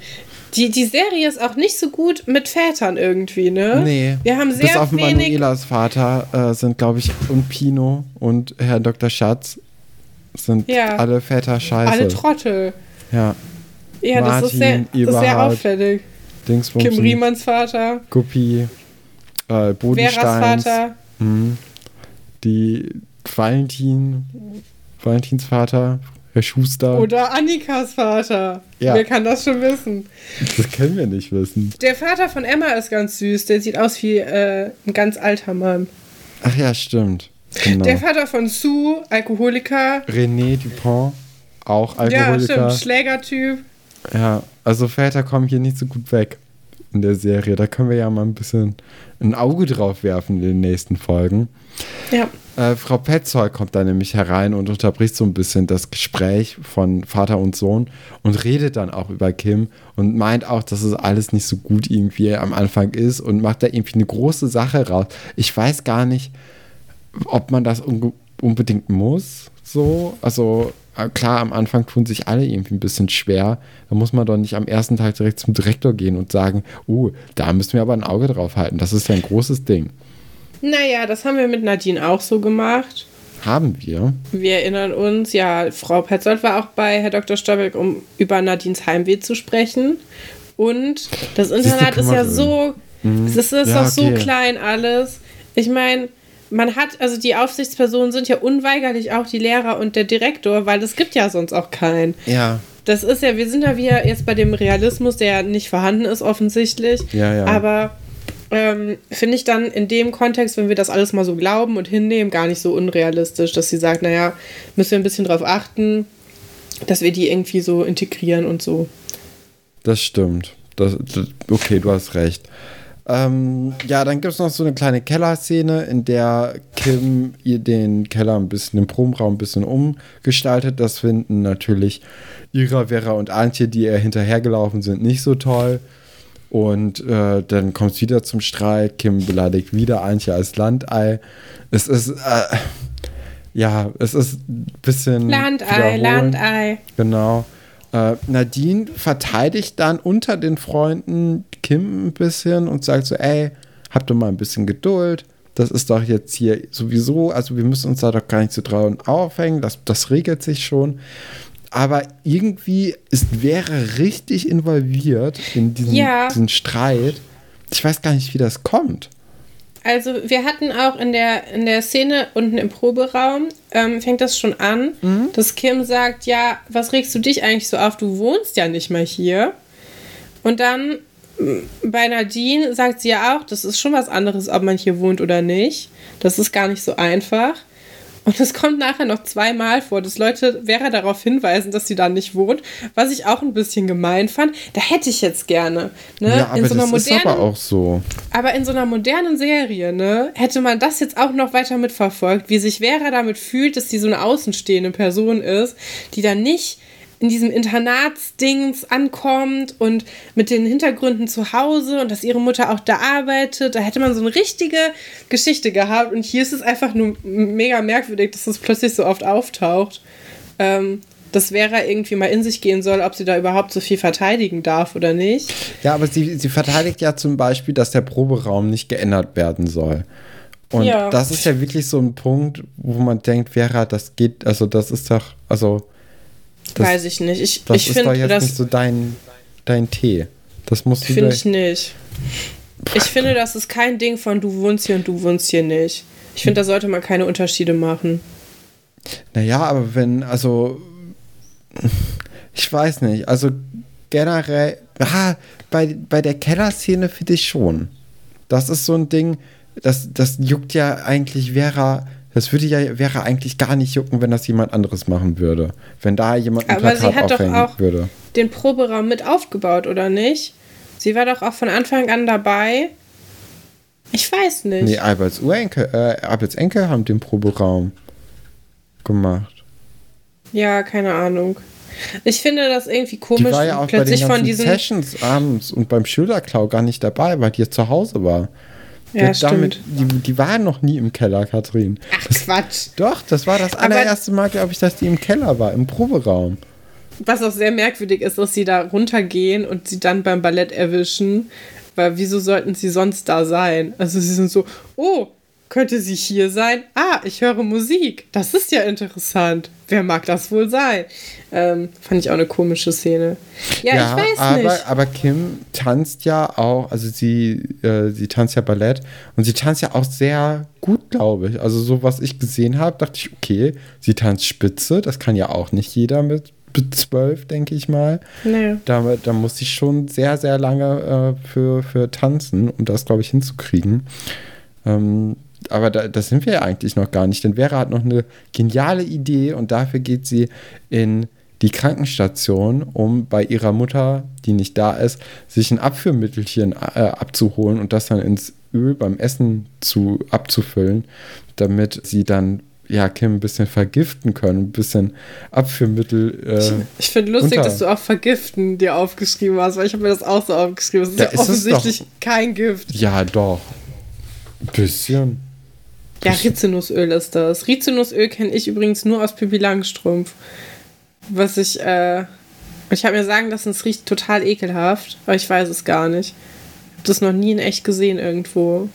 Die, die Serie ist auch nicht so gut mit Vätern irgendwie, ne? Nee. Wir haben sehr Bis auf wenig Manuelas Vater äh, sind, glaube ich, und Pino und Herr Dr. Schatz sind ja. alle Väter scheiße. Alle Trottel. Ja. Ja, Martin, das, ist sehr, das ist sehr auffällig. Dingsbumsen, Kim Riemanns Vater. Guppi, äh, Bodensteins. Vater. Mh, die Valentin, Valentins Vater, Herr Schuster. Oder Annikas Vater. Ja. Wer kann das schon wissen? Das können wir nicht wissen. Der Vater von Emma ist ganz süß. Der sieht aus wie äh, ein ganz alter Mann. Ach ja, stimmt. Genau. Der Vater von Sue, Alkoholiker. René Dupont, auch Alkoholiker. Ja, stimmt, Schlägertyp. Ja, also Väter kommen hier nicht so gut weg in der Serie. Da können wir ja mal ein bisschen ein Auge drauf werfen in den nächsten Folgen. Ja. Äh, Frau Petzold kommt da nämlich herein und unterbricht so ein bisschen das Gespräch von Vater und Sohn und redet dann auch über Kim und meint auch, dass es alles nicht so gut irgendwie am Anfang ist und macht da irgendwie eine große Sache raus. Ich weiß gar nicht, ob man das unbedingt muss. So, also klar, am Anfang tun sich alle irgendwie ein bisschen schwer. Da muss man doch nicht am ersten Tag direkt zum Direktor gehen und sagen, oh, da müssen wir aber ein Auge drauf halten. Das ist ja ein großes Ding. Naja, das haben wir mit Nadine auch so gemacht. Haben wir? Wir erinnern uns, ja, Frau Petzold war auch bei Herr Dr. Stolberg, um über Nadines Heimweh zu sprechen. Und das Internat ist ja so, mhm. es ist, ist ja, doch okay. so klein alles. Ich meine, man hat, also die Aufsichtspersonen sind ja unweigerlich auch die Lehrer und der Direktor, weil es gibt ja sonst auch keinen. Ja. Das ist ja, wir sind ja wieder jetzt bei dem Realismus, der nicht vorhanden ist offensichtlich. Ja, ja. Aber ähm, finde ich dann in dem Kontext, wenn wir das alles mal so glauben und hinnehmen, gar nicht so unrealistisch, dass sie sagt, naja, müssen wir ein bisschen drauf achten, dass wir die irgendwie so integrieren und so. Das stimmt. Das, das, okay, du hast recht. Ähm, ja, dann gibt es noch so eine kleine Kellerszene, in der Kim ihr den Keller ein bisschen, den Probenraum ein bisschen umgestaltet. Das finden natürlich Ira, Vera und Antje, die ihr hinterhergelaufen sind, nicht so toll. Und äh, dann kommt es wieder zum Streit. Kim beleidigt wieder Antje als Landei. Es ist, äh, ja, es ist ein bisschen. Landei, Landei. Genau. Äh, Nadine verteidigt dann unter den Freunden Kim ein bisschen und sagt so, ey, habt doch mal ein bisschen Geduld. Das ist doch jetzt hier sowieso, also wir müssen uns da doch gar nicht zu trauen aufhängen. Das, das regelt sich schon. aber irgendwie ist Vera richtig involviert in diesen, Ja. diesen Streit. Ich weiß gar nicht, wie das kommt. Also wir hatten auch in der, in der Szene unten im Proberaum, ähm, fängt das schon an, dass Kim sagt, ja, was regst du dich eigentlich so auf? Du wohnst ja nicht mehr hier. Und dann m, bei Nadine sagt sie ja auch, das ist schon was anderes, ob man hier wohnt oder nicht. Das ist gar nicht so einfach. Und es kommt nachher noch zweimal vor, dass Leute Vera darauf hinweisen, dass sie da nicht wohnt, was ich auch ein bisschen gemein fand. Da hätte ich jetzt gerne. Ne? Ja, aber in so einer das ist modernen aber auch so. aber in so einer modernen Serie, ne, hätte man das jetzt auch noch weiter mitverfolgt, wie sich Vera damit fühlt, dass sie so eine außenstehende Person ist, die dann nicht in diesem Internatsdings ankommt und mit den Hintergründen zu Hause und dass ihre Mutter auch da arbeitet. Da hätte man so eine richtige Geschichte gehabt und hier ist es einfach nur mega merkwürdig, dass das plötzlich so oft auftaucht. Ähm, dass Vera irgendwie mal in sich gehen soll, ob sie da überhaupt so viel verteidigen darf oder nicht. Ja, aber sie, sie verteidigt ja zum Beispiel, dass der Proberaum nicht geändert werden soll. Und Ja. das ist ja wirklich so ein Punkt, wo man denkt, Vera, das geht, also das ist doch, also das, Weiß ich nicht. Ich, das ich ist doch finde, jetzt das nicht so dein, dein Tee. Das musst du Finde ich nicht. Ich finde, das ist kein Ding von du wohnst hier und du wohnst hier nicht. Ich finde, da sollte man keine Unterschiede machen. Naja, aber wenn, also, ich weiß nicht, also generell, ah, bei, bei der Kellerszene finde ich schon. Das ist so ein Ding, das, das juckt ja eigentlich Vera, das würde ja Vera eigentlich gar nicht jucken, wenn das jemand anderes machen würde. Wenn da jemand ein Aber sie Plakat hat doch auch würde. den Proberaum mit aufgebaut, oder nicht? Sie war doch auch von Anfang an dabei. Ich weiß nicht. Nee, Alberts Urenkel, äh, Alberts Enkel haben den Proberaum gemacht. Ja, keine Ahnung. Ich finde das irgendwie Die komisch, war ja auch bei den plötzlich von ganzen diesen. Sessions abends und beim Schülerklau gar nicht dabei, weil die jetzt zu Hause war. Ja, Die- damit, die, die war noch nie im Keller, Katrin. Ach Quatsch. Doch, das war das Aber- allererste Mal, glaube ich, dass die im Keller war, im Proberaum. Was auch sehr merkwürdig ist, dass sie da runtergehen und sie dann beim Ballett erwischen. Weil wieso sollten sie sonst da sein? Also sie sind so, oh, könnte sie hier sein? Ah, ich höre Musik. Das ist ja interessant. Wer mag das wohl sein? Ähm, fand ich auch eine komische Szene. Ja, ich weiß aber, nicht. aber Kim tanzt ja auch, also sie, äh, sie tanzt ja Ballett und sie tanzt ja auch sehr gut, glaube ich. Also so, was ich gesehen habe, dachte ich, okay, sie tanzt spitze, das kann ja auch nicht jeder mit, mit zwölf, denke ich mal. Nee. Da, da muss ich schon sehr, sehr lange äh, für, für tanzen, um das, glaube ich, hinzukriegen. Ähm, aber da, das sind wir ja eigentlich noch gar nicht, denn Vera hat noch eine geniale Idee und dafür geht sie in die Krankenstation, um bei ihrer Mutter, die nicht da ist, sich ein Abführmittelchen äh, abzuholen und das dann ins Öl beim Essen zu, abzufüllen, damit sie dann ja Kim ein bisschen vergiften können, ein bisschen Abführmittel. Äh, Ich finde lustig, unter- dass du auch Vergiften dir aufgeschrieben hast, weil ich habe mir das auch so aufgeschrieben. Das ist Ja, ja, ist offensichtlich doch. kein Gift. Ja, doch. Ein bisschen. Ja, Rizinusöl ist das. Rizinusöl kenne ich übrigens nur aus Pippi Langstrumpf. Was ich, äh, ich habe mir sagen lassen, es riecht total ekelhaft, aber ich weiß es gar nicht. Ich habe das noch nie in echt gesehen irgendwo.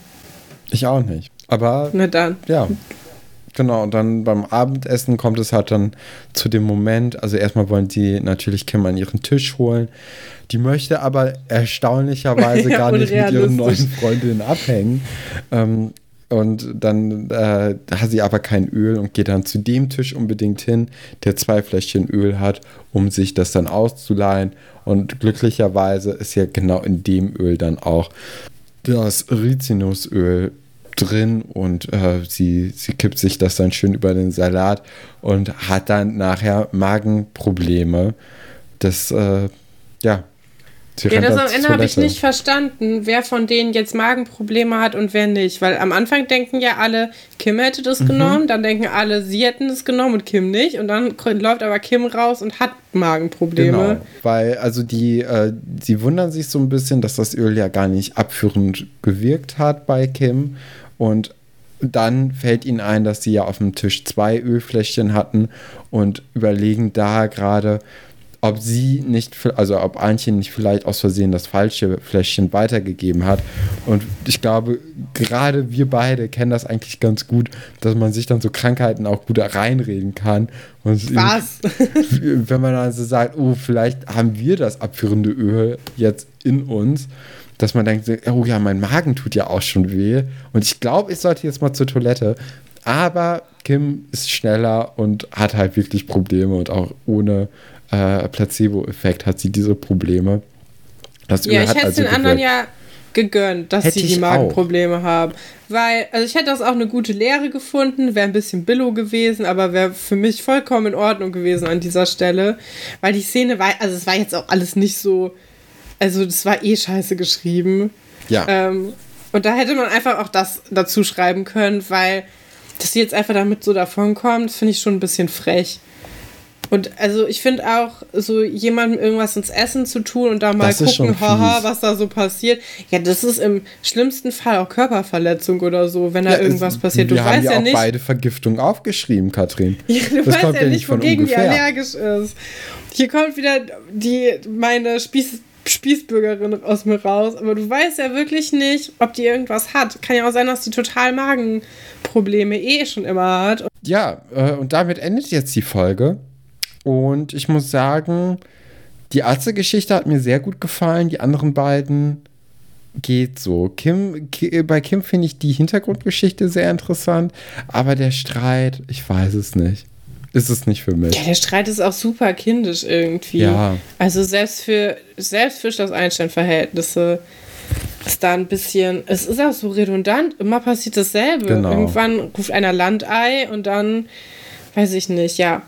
Ich auch nicht. Aber Na dann. ja. Genau, und dann beim Abendessen kommt es halt dann zu dem Moment, also erstmal wollen die natürlich Kim an ihren Tisch holen. Die möchte aber erstaunlicherweise [laughs] Ja, gar nicht mit ihren neuen Freundinnen abhängen. Ähm, und dann äh, hat sie aber kein Öl und geht dann zu dem Tisch unbedingt hin, der zwei Fläschchen Öl hat, um sich das dann auszuleihen. Und glücklicherweise ist ja genau in dem Öl dann auch das Rizinusöl drin und äh, sie, sie kippt sich das dann schön über den Salat und hat dann nachher Magenprobleme. Das, äh, ja. Sie Ja, das am zur Ende habe ich nicht verstanden, wer von denen jetzt Magenprobleme hat und wer nicht. Weil am Anfang denken ja alle, Kim hätte Mhm. das genommen, dann denken alle, sie hätten es genommen und Kim nicht. Und dann läuft aber Kim raus und hat Magenprobleme. Genau, weil also die, äh, sie wundern sich so ein bisschen, dass das Öl ja gar nicht abführend gewirkt hat bei Kim und dann fällt ihnen ein, dass sie ja auf dem Tisch zwei Ölfläschchen hatten und überlegen da gerade, ob sie nicht, also ob Antje nicht vielleicht aus Versehen das falsche Fläschchen weitergegeben hat. Und ich glaube, gerade wir beide kennen das eigentlich ganz gut, dass man sich dann so Krankheiten auch gut reinreden kann. Und Was? [laughs] Wenn man dann so sagt, oh, vielleicht haben wir das abführende Öl jetzt in uns, dass man denkt, oh ja, mein Magen tut ja auch schon weh. Und ich glaube, ich sollte jetzt mal zur Toilette. Aber Kim ist schneller und hat halt wirklich Probleme und auch ohne äh, Placebo-Effekt hat sie diese Probleme. Das ja, ich hätte also den anderen ja gegönnt, dass hätte sie die Magenprobleme auch. haben. Weil, also ich hätte das auch eine gute Lehre gefunden, wäre ein bisschen billow gewesen, aber wäre für mich vollkommen in Ordnung gewesen an dieser Stelle. Weil die Szene war, also es war jetzt auch alles nicht so, also das war eh scheiße geschrieben. Ja. Ähm, und da hätte man einfach auch das dazu schreiben können, weil dass sie jetzt einfach damit so davonkommt, finde ich schon ein bisschen frech. Und also ich finde auch, so jemandem irgendwas ins Essen zu tun und da mal das gucken, haha, was da so passiert. Ja, das ist im schlimmsten Fall auch Körperverletzung oder so, wenn da ja, irgendwas es, passiert. Du wir weißt haben ja, ja auch nicht, beide Vergiftung aufgeschrieben, Katrin. [laughs] Ja, du das weißt ja nicht, wogegen die allergisch ist. Hier kommt wieder die, meine Spieß, Spießbürgerin aus mir raus, aber du weißt ja wirklich nicht, ob die irgendwas hat. Kann ja auch sein, dass die total Magenprobleme eh schon immer hat. Ja, äh, und damit endet jetzt die Folge. Und ich muss sagen, die Atze-Geschichte hat mir sehr gut gefallen. Die anderen beiden geht so. Kim, bei Kim finde ich die Hintergrundgeschichte sehr interessant, aber der Streit, ich weiß es nicht. Ist es nicht für mich. Ja, der Streit ist auch super kindisch irgendwie. Ja. Also selbst für, selbst für Schloss-Einstein-Verhältnisse ist da ein bisschen, es ist auch so redundant, immer passiert dasselbe. Genau. Irgendwann ruft einer Landei und dann weiß ich nicht, ja.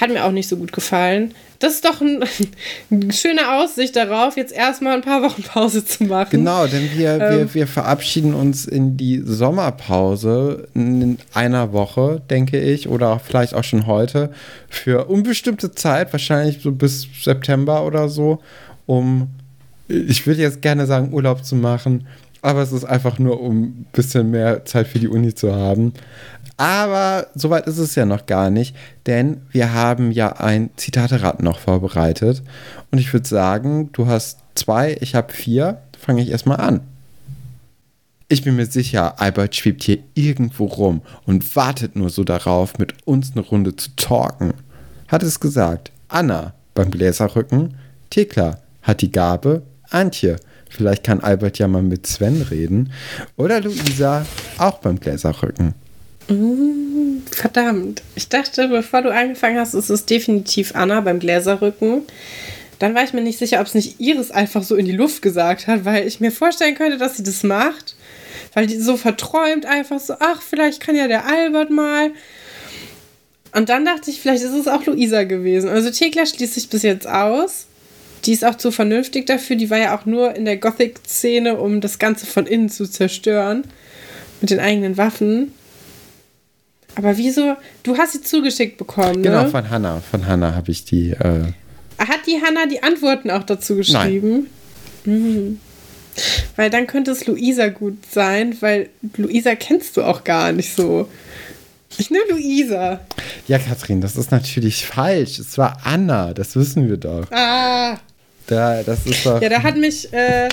Hat mir auch nicht so gut gefallen. Das ist doch ein, [laughs] eine schöne Aussicht darauf, jetzt erstmal ein paar Wochen Pause zu machen. Genau, denn wir, ähm, wir, wir verabschieden uns in die Sommerpause in einer Woche, denke ich, oder vielleicht auch schon heute, für unbestimmte Zeit, wahrscheinlich so bis September oder so, um, ich würde jetzt gerne sagen, Urlaub zu machen. Aber es ist einfach nur, um ein bisschen mehr Zeit für die Uni zu haben. Aber soweit ist es ja noch gar nicht, denn wir haben ja ein Zitaterad noch vorbereitet. Und ich würde sagen, du hast zwei, ich habe vier. Fange ich erstmal an. Ich bin mir sicher, Albert schwebt hier irgendwo rum und wartet nur so darauf, mit uns eine Runde zu talken. Hat es gesagt. Anna beim Bläserrücken. Thekla hat die Gabe. Antje. Vielleicht kann Albert ja mal mit Sven reden. Oder Luisa auch beim Bläserrücken. Mm, verdammt. Ich dachte, bevor du angefangen hast, ist es definitiv Anna beim Gläserrücken. Dann war ich mir nicht sicher, ob es nicht Iris einfach so in die Luft gesagt hat, weil ich mir vorstellen könnte, dass sie das macht. Weil die so verträumt einfach so, ach, vielleicht kann ja der Albert mal. Und dann dachte ich, vielleicht ist es auch Luisa gewesen. Also Thekla schließt sich bis jetzt aus. Die ist auch zu vernünftig dafür. Die war ja auch nur in der Gothic-Szene, um das Ganze von innen zu zerstören. Mit den eigenen Waffen. Aber wieso? Du hast sie zugeschickt bekommen, Genau, ne? von Hannah. Von Hannah habe ich die. Äh Hat die Hannah die Antworten auch dazu geschrieben? Nein. Mhm. Weil dann könnte es Luisa gut sein, weil Luisa kennst du auch gar nicht so. Ich nehme Luisa. Ja, Katrin, das ist natürlich falsch. Es war Anna, das wissen wir doch. Ah. Da, das ist doch. Ja, da hat mich. Äh,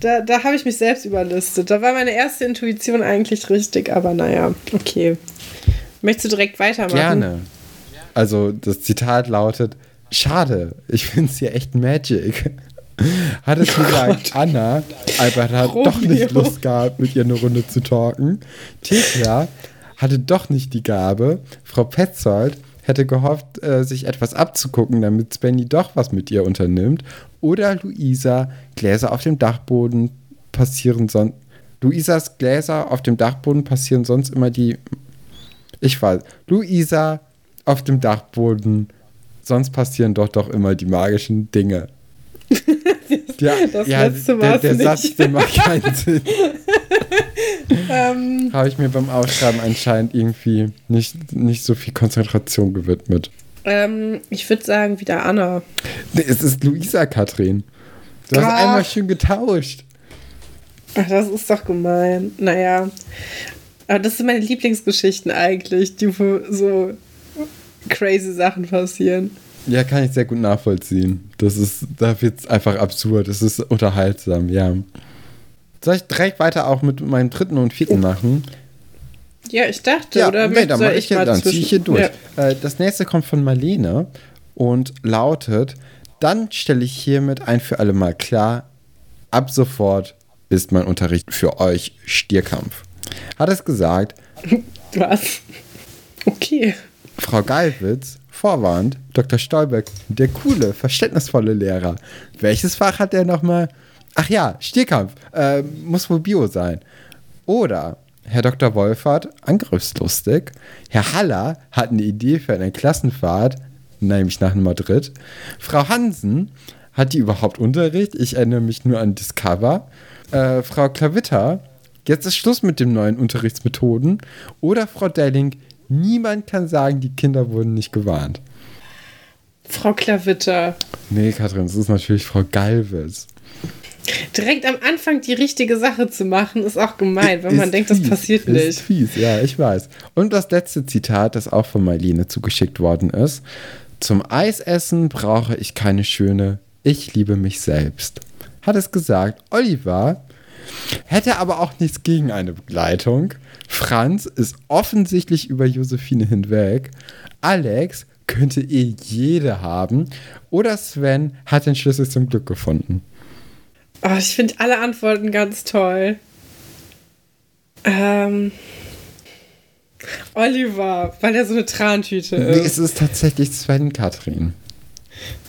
da, da habe ich mich selbst überlistet. Da war meine erste Intuition eigentlich richtig, aber naja, okay. Möchtest du direkt weitermachen? Gerne. Also das Zitat lautet, schade, ich finde es hier echt Magic. [laughs] Hat es oh gesagt, Gott. Anna, Albert hat Romeo. doch nicht Lust gehabt, mit ihr eine Runde zu talken. Thekla hatte doch nicht die Gabe. Frau Petzold hätte gehofft, äh, sich etwas abzugucken, damit Spenny doch was mit ihr unternimmt. Oder Luisa, Gläser auf dem Dachboden passieren sonst. Luisas Gläser auf dem Dachboden passieren sonst immer die ich weiß. Luisa auf dem Dachboden. Sonst passieren doch doch immer die magischen Dinge. ja, [laughs] das ja, letzte der, der Satz, der macht keinen [laughs] Sinn. Ähm, Habe ich mir beim Aufschreiben anscheinend irgendwie nicht, nicht so viel Konzentration gewidmet. Ähm, ich würde sagen, wieder Anna. Nee, es ist Luisa, Katrin. Du hast einmal schön getauscht. Ach, das ist doch gemein. Naja, aber das sind meine Lieblingsgeschichten eigentlich, die wo so crazy Sachen passieren. Ja, kann ich sehr gut nachvollziehen. Das ist, da wird es einfach absurd. Es ist unterhaltsam, ja. Soll ich direkt weiter auch mit meinem dritten und vierten machen? Ja, ich dachte, ja, oder nee, dann, soll ich, ich dann ziehe ich hier durch. Ja. Äh, das nächste kommt von Marlene und lautet: Dann stelle ich hiermit ein für alle Mal klar, ab sofort ist mein Unterricht für euch Stierkampf. Hat es gesagt. [laughs] Was? Okay. Frau Geilwitz vorwarnt, Dr. Stolberg, der coole, verständnisvolle Lehrer. Welches Fach hat er nochmal? Ach ja, Stierkampf. Äh, muss wohl Bio sein. Oder Herr Dr. Wolfert, angriffslustig. Herr Haller hat eine Idee für eine Klassenfahrt, nämlich nach Madrid. Frau Hansen, hat die überhaupt Unterricht? Ich erinnere mich nur an Discover. Äh, Frau Klavitter, jetzt ist Schluss mit den neuen Unterrichtsmethoden. Oder Frau Delling, niemand kann sagen, die Kinder wurden nicht gewarnt. Frau Klavitter. Nee, Katrin, es ist natürlich Frau Galvis. Direkt am Anfang die richtige Sache zu machen, ist auch gemein, wenn ist man denkt, fies, das passiert nicht. Ist fies, ja, ich weiß. Und das letzte Zitat, das auch von Marlene zugeschickt worden ist. Zum Eisessen brauche ich keine schöne, ich liebe mich selbst. Hat es gesagt, Oliver hätte aber auch nichts gegen eine Begleitung. Franz ist offensichtlich über Josephine hinweg. Alex könnte eh jede haben. Oder Sven hat den Schlüssel zum Glück gefunden. Oh, ich finde alle Antworten ganz toll. Ähm, Oliver, weil er so eine Trantüte ist. Nee, es ist tatsächlich Sven Katrin.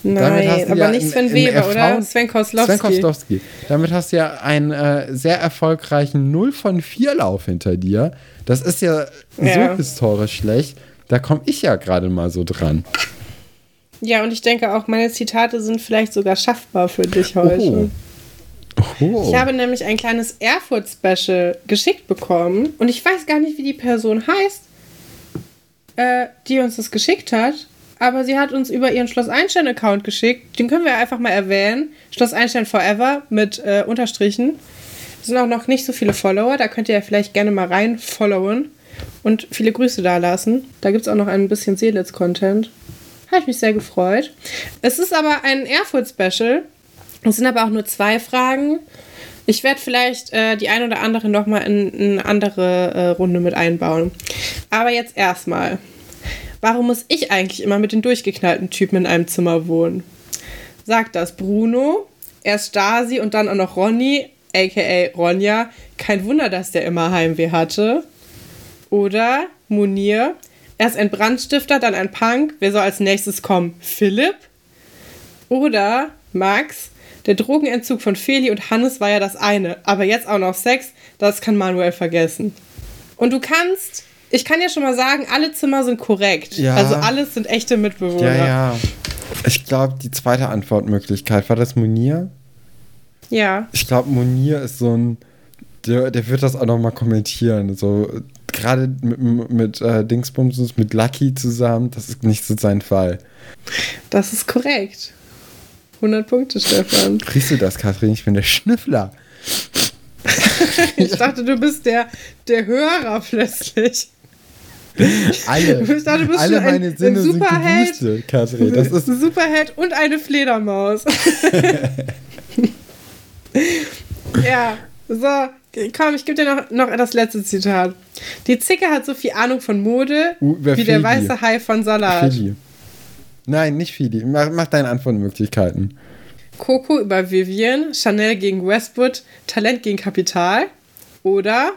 Nein, aber ja nicht Sven Weber, RV, oder? Sven Koslowski. Sven Koslowski. Damit hast du ja einen äh, sehr erfolgreichen 0 von 4 Lauf hinter dir. Das ist ja, ja. so historisch schlecht. Da komme ich ja gerade mal so dran. Ja, und ich denke auch, meine Zitate sind vielleicht sogar schaffbar für dich heute. Oh. Oh. Ich habe nämlich ein kleines Erfurt-Special geschickt bekommen und ich weiß gar nicht, wie die Person heißt, äh, die uns das geschickt hat. Aber sie hat uns über ihren Schloss Einstein-Account geschickt. Den können wir einfach mal erwähnen. Schloss Einstein Forever mit äh, Unterstrichen. Es sind auch noch nicht so viele Follower. Da könnt ihr ja vielleicht gerne mal rein followen und viele Grüße da lassen. Da gibt es auch noch ein bisschen Seelitz-Content. Habe ich mich sehr gefreut. Es ist aber ein Erfurt-Special. Es sind aber auch nur zwei Fragen. Ich werde vielleicht äh, die ein oder andere nochmal in, in eine andere äh, Runde mit einbauen. Aber jetzt erstmal. Warum muss ich eigentlich immer mit den durchgeknallten Typen in einem Zimmer wohnen? Sagt das Bruno, erst Stasi und dann auch noch Ronny, aka Ronja. Kein Wunder, dass der immer Heimweh hatte. Oder Munir, erst ein Brandstifter, dann ein Punk. Wer soll als nächstes kommen? Philipp? Oder Max, der Drogenentzug von Feli und Hannes war ja das eine, aber jetzt auch noch Sex, das kann Manuel vergessen. Und du kannst, ich kann ja schon mal sagen, alle Zimmer sind korrekt. Ja. Also alles sind echte Mitbewohner. Ja, ja. Ich glaube, die zweite Antwortmöglichkeit war das Munir. Ja. Ich glaube, Munir ist so ein, der, der wird das auch noch mal kommentieren. So gerade mit, mit äh, Dingsbums, mit Lucky zusammen, das ist nicht so sein Fall. Das ist korrekt. 100 Punkte, Stefan. Riechst du das, Kathrin? Ich bin der Schnüffler. ich dachte, du bist der, der Hörer plötzlich. Alle, ich dachte, du bist alle meine ein, Sinne ein Superheld, sind geboostet, Kathrin. Das ist ein Superheld und eine Fledermaus. [laughs] ja, so, komm, ich gebe dir noch, noch das letzte Zitat. Die Zicke hat so viel Ahnung von Mode uh, wie der weiße Hai von Salat. Fili. Nein, nicht Fili. Mach, mach deine Antwortmöglichkeiten. Coco über Vivian, Chanel gegen Westwood, Talent gegen Kapital. Oder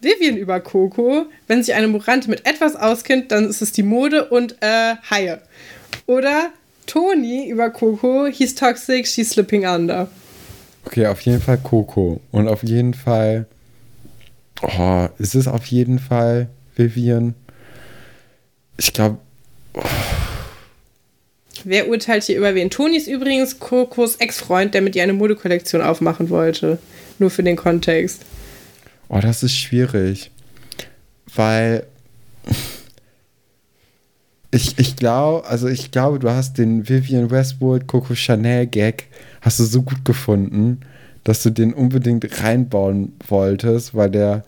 Vivian über Coco, wenn sich eine Morante mit etwas auskennt, dann ist es die Mode und äh, Haie. Oder Toni über Coco, he's toxic, she's slipping under. Okay, auf jeden Fall Coco. Und auf jeden Fall. Oh, ist es auf jeden Fall Vivian? Ich glaube. Wer urteilt hier über wen? Toni ist übrigens Kokos Ex-Freund, der mit ihr eine Modekollektion aufmachen wollte. Nur für den Kontext. Oh, das ist schwierig. Weil. [laughs] Ich, ich glaube, also ich glaube, du hast den Vivian Westwood Coco Chanel Gag hast du so gut gefunden, dass du den unbedingt reinbauen wolltest, weil der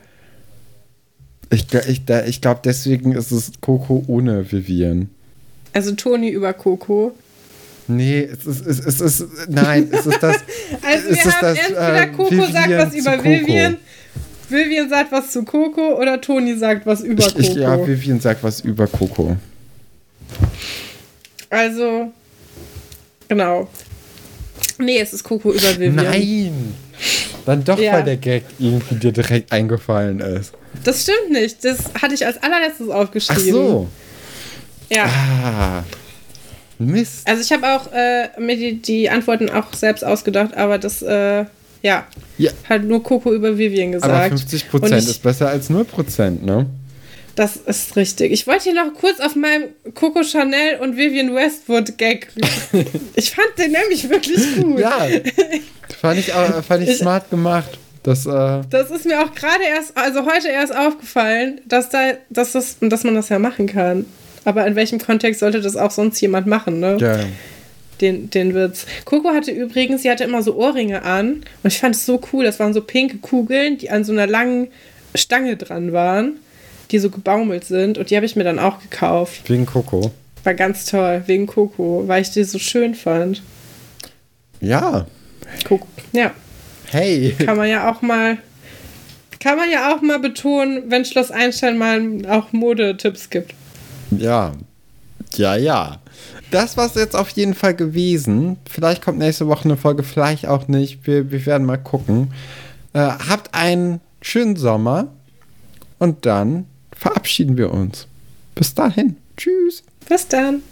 ich, ich, ich glaube, deswegen ist es Coco ohne Vivian. Also Toni über Coco. Nee, es ist, es ist, es ist nein, es ist das. [laughs] Also wir haben das, entweder äh, Coco sagt Vivian was zu über Coco. Vivian, Vivian sagt was zu Coco oder Toni sagt was über Coco. ich, ja, Vivian sagt was über Coco. also, genau. Nee, es ist Coco über Vivian. Nein! Dann doch, Ja. weil der Gag irgendwie dir direkt eingefallen ist. Das stimmt nicht. Das hatte ich als allerletztes Ach aufgeschrieben. so. Ja. Ah. Mist. Also ich habe auch äh, mir die, die Antworten auch selbst ausgedacht, aber das, äh, ja, Ja. hat nur Coco über Vivian gesagt. Aber 50 Und Prozent ich- ist besser als 0 Prozent, ne? Das ist richtig. Ich wollte hier noch kurz auf meinem Coco Chanel und Vivian Westwood Gag. [laughs] ich fand den nämlich wirklich gut. Ja. fand ich, auch, fand ich Ich- smart gemacht. Das, äh, Das ist mir auch gerade erst, also heute erst aufgefallen, dass da, dass das, dass man das ja machen kann. Aber in welchem Kontext sollte das auch sonst jemand machen, ne? ja. Den, den Witz. Coco hatte übrigens, sie hatte immer so Ohrringe an und ich fand es so cool. Das waren so pinke Kugeln, die an so einer langen Stange dran waren, die so gebaumelt sind und die habe ich mir dann auch gekauft. Wegen Coco. War ganz toll, wegen Coco, weil ich die so schön fand. Ja. Coco. Ja, Hey. kann man ja auch mal, kann man ja auch mal betonen, wenn Schloss Einstein mal auch Modetipps gibt. Ja. Ja, ja. Das war's jetzt auf jeden Fall gewesen. Vielleicht kommt nächste Woche eine Folge, vielleicht auch nicht. Wir, wir werden mal gucken. Äh, habt einen schönen Sommer und dann verabschieden wir uns. Bis dahin. Tschüss. Bis dann.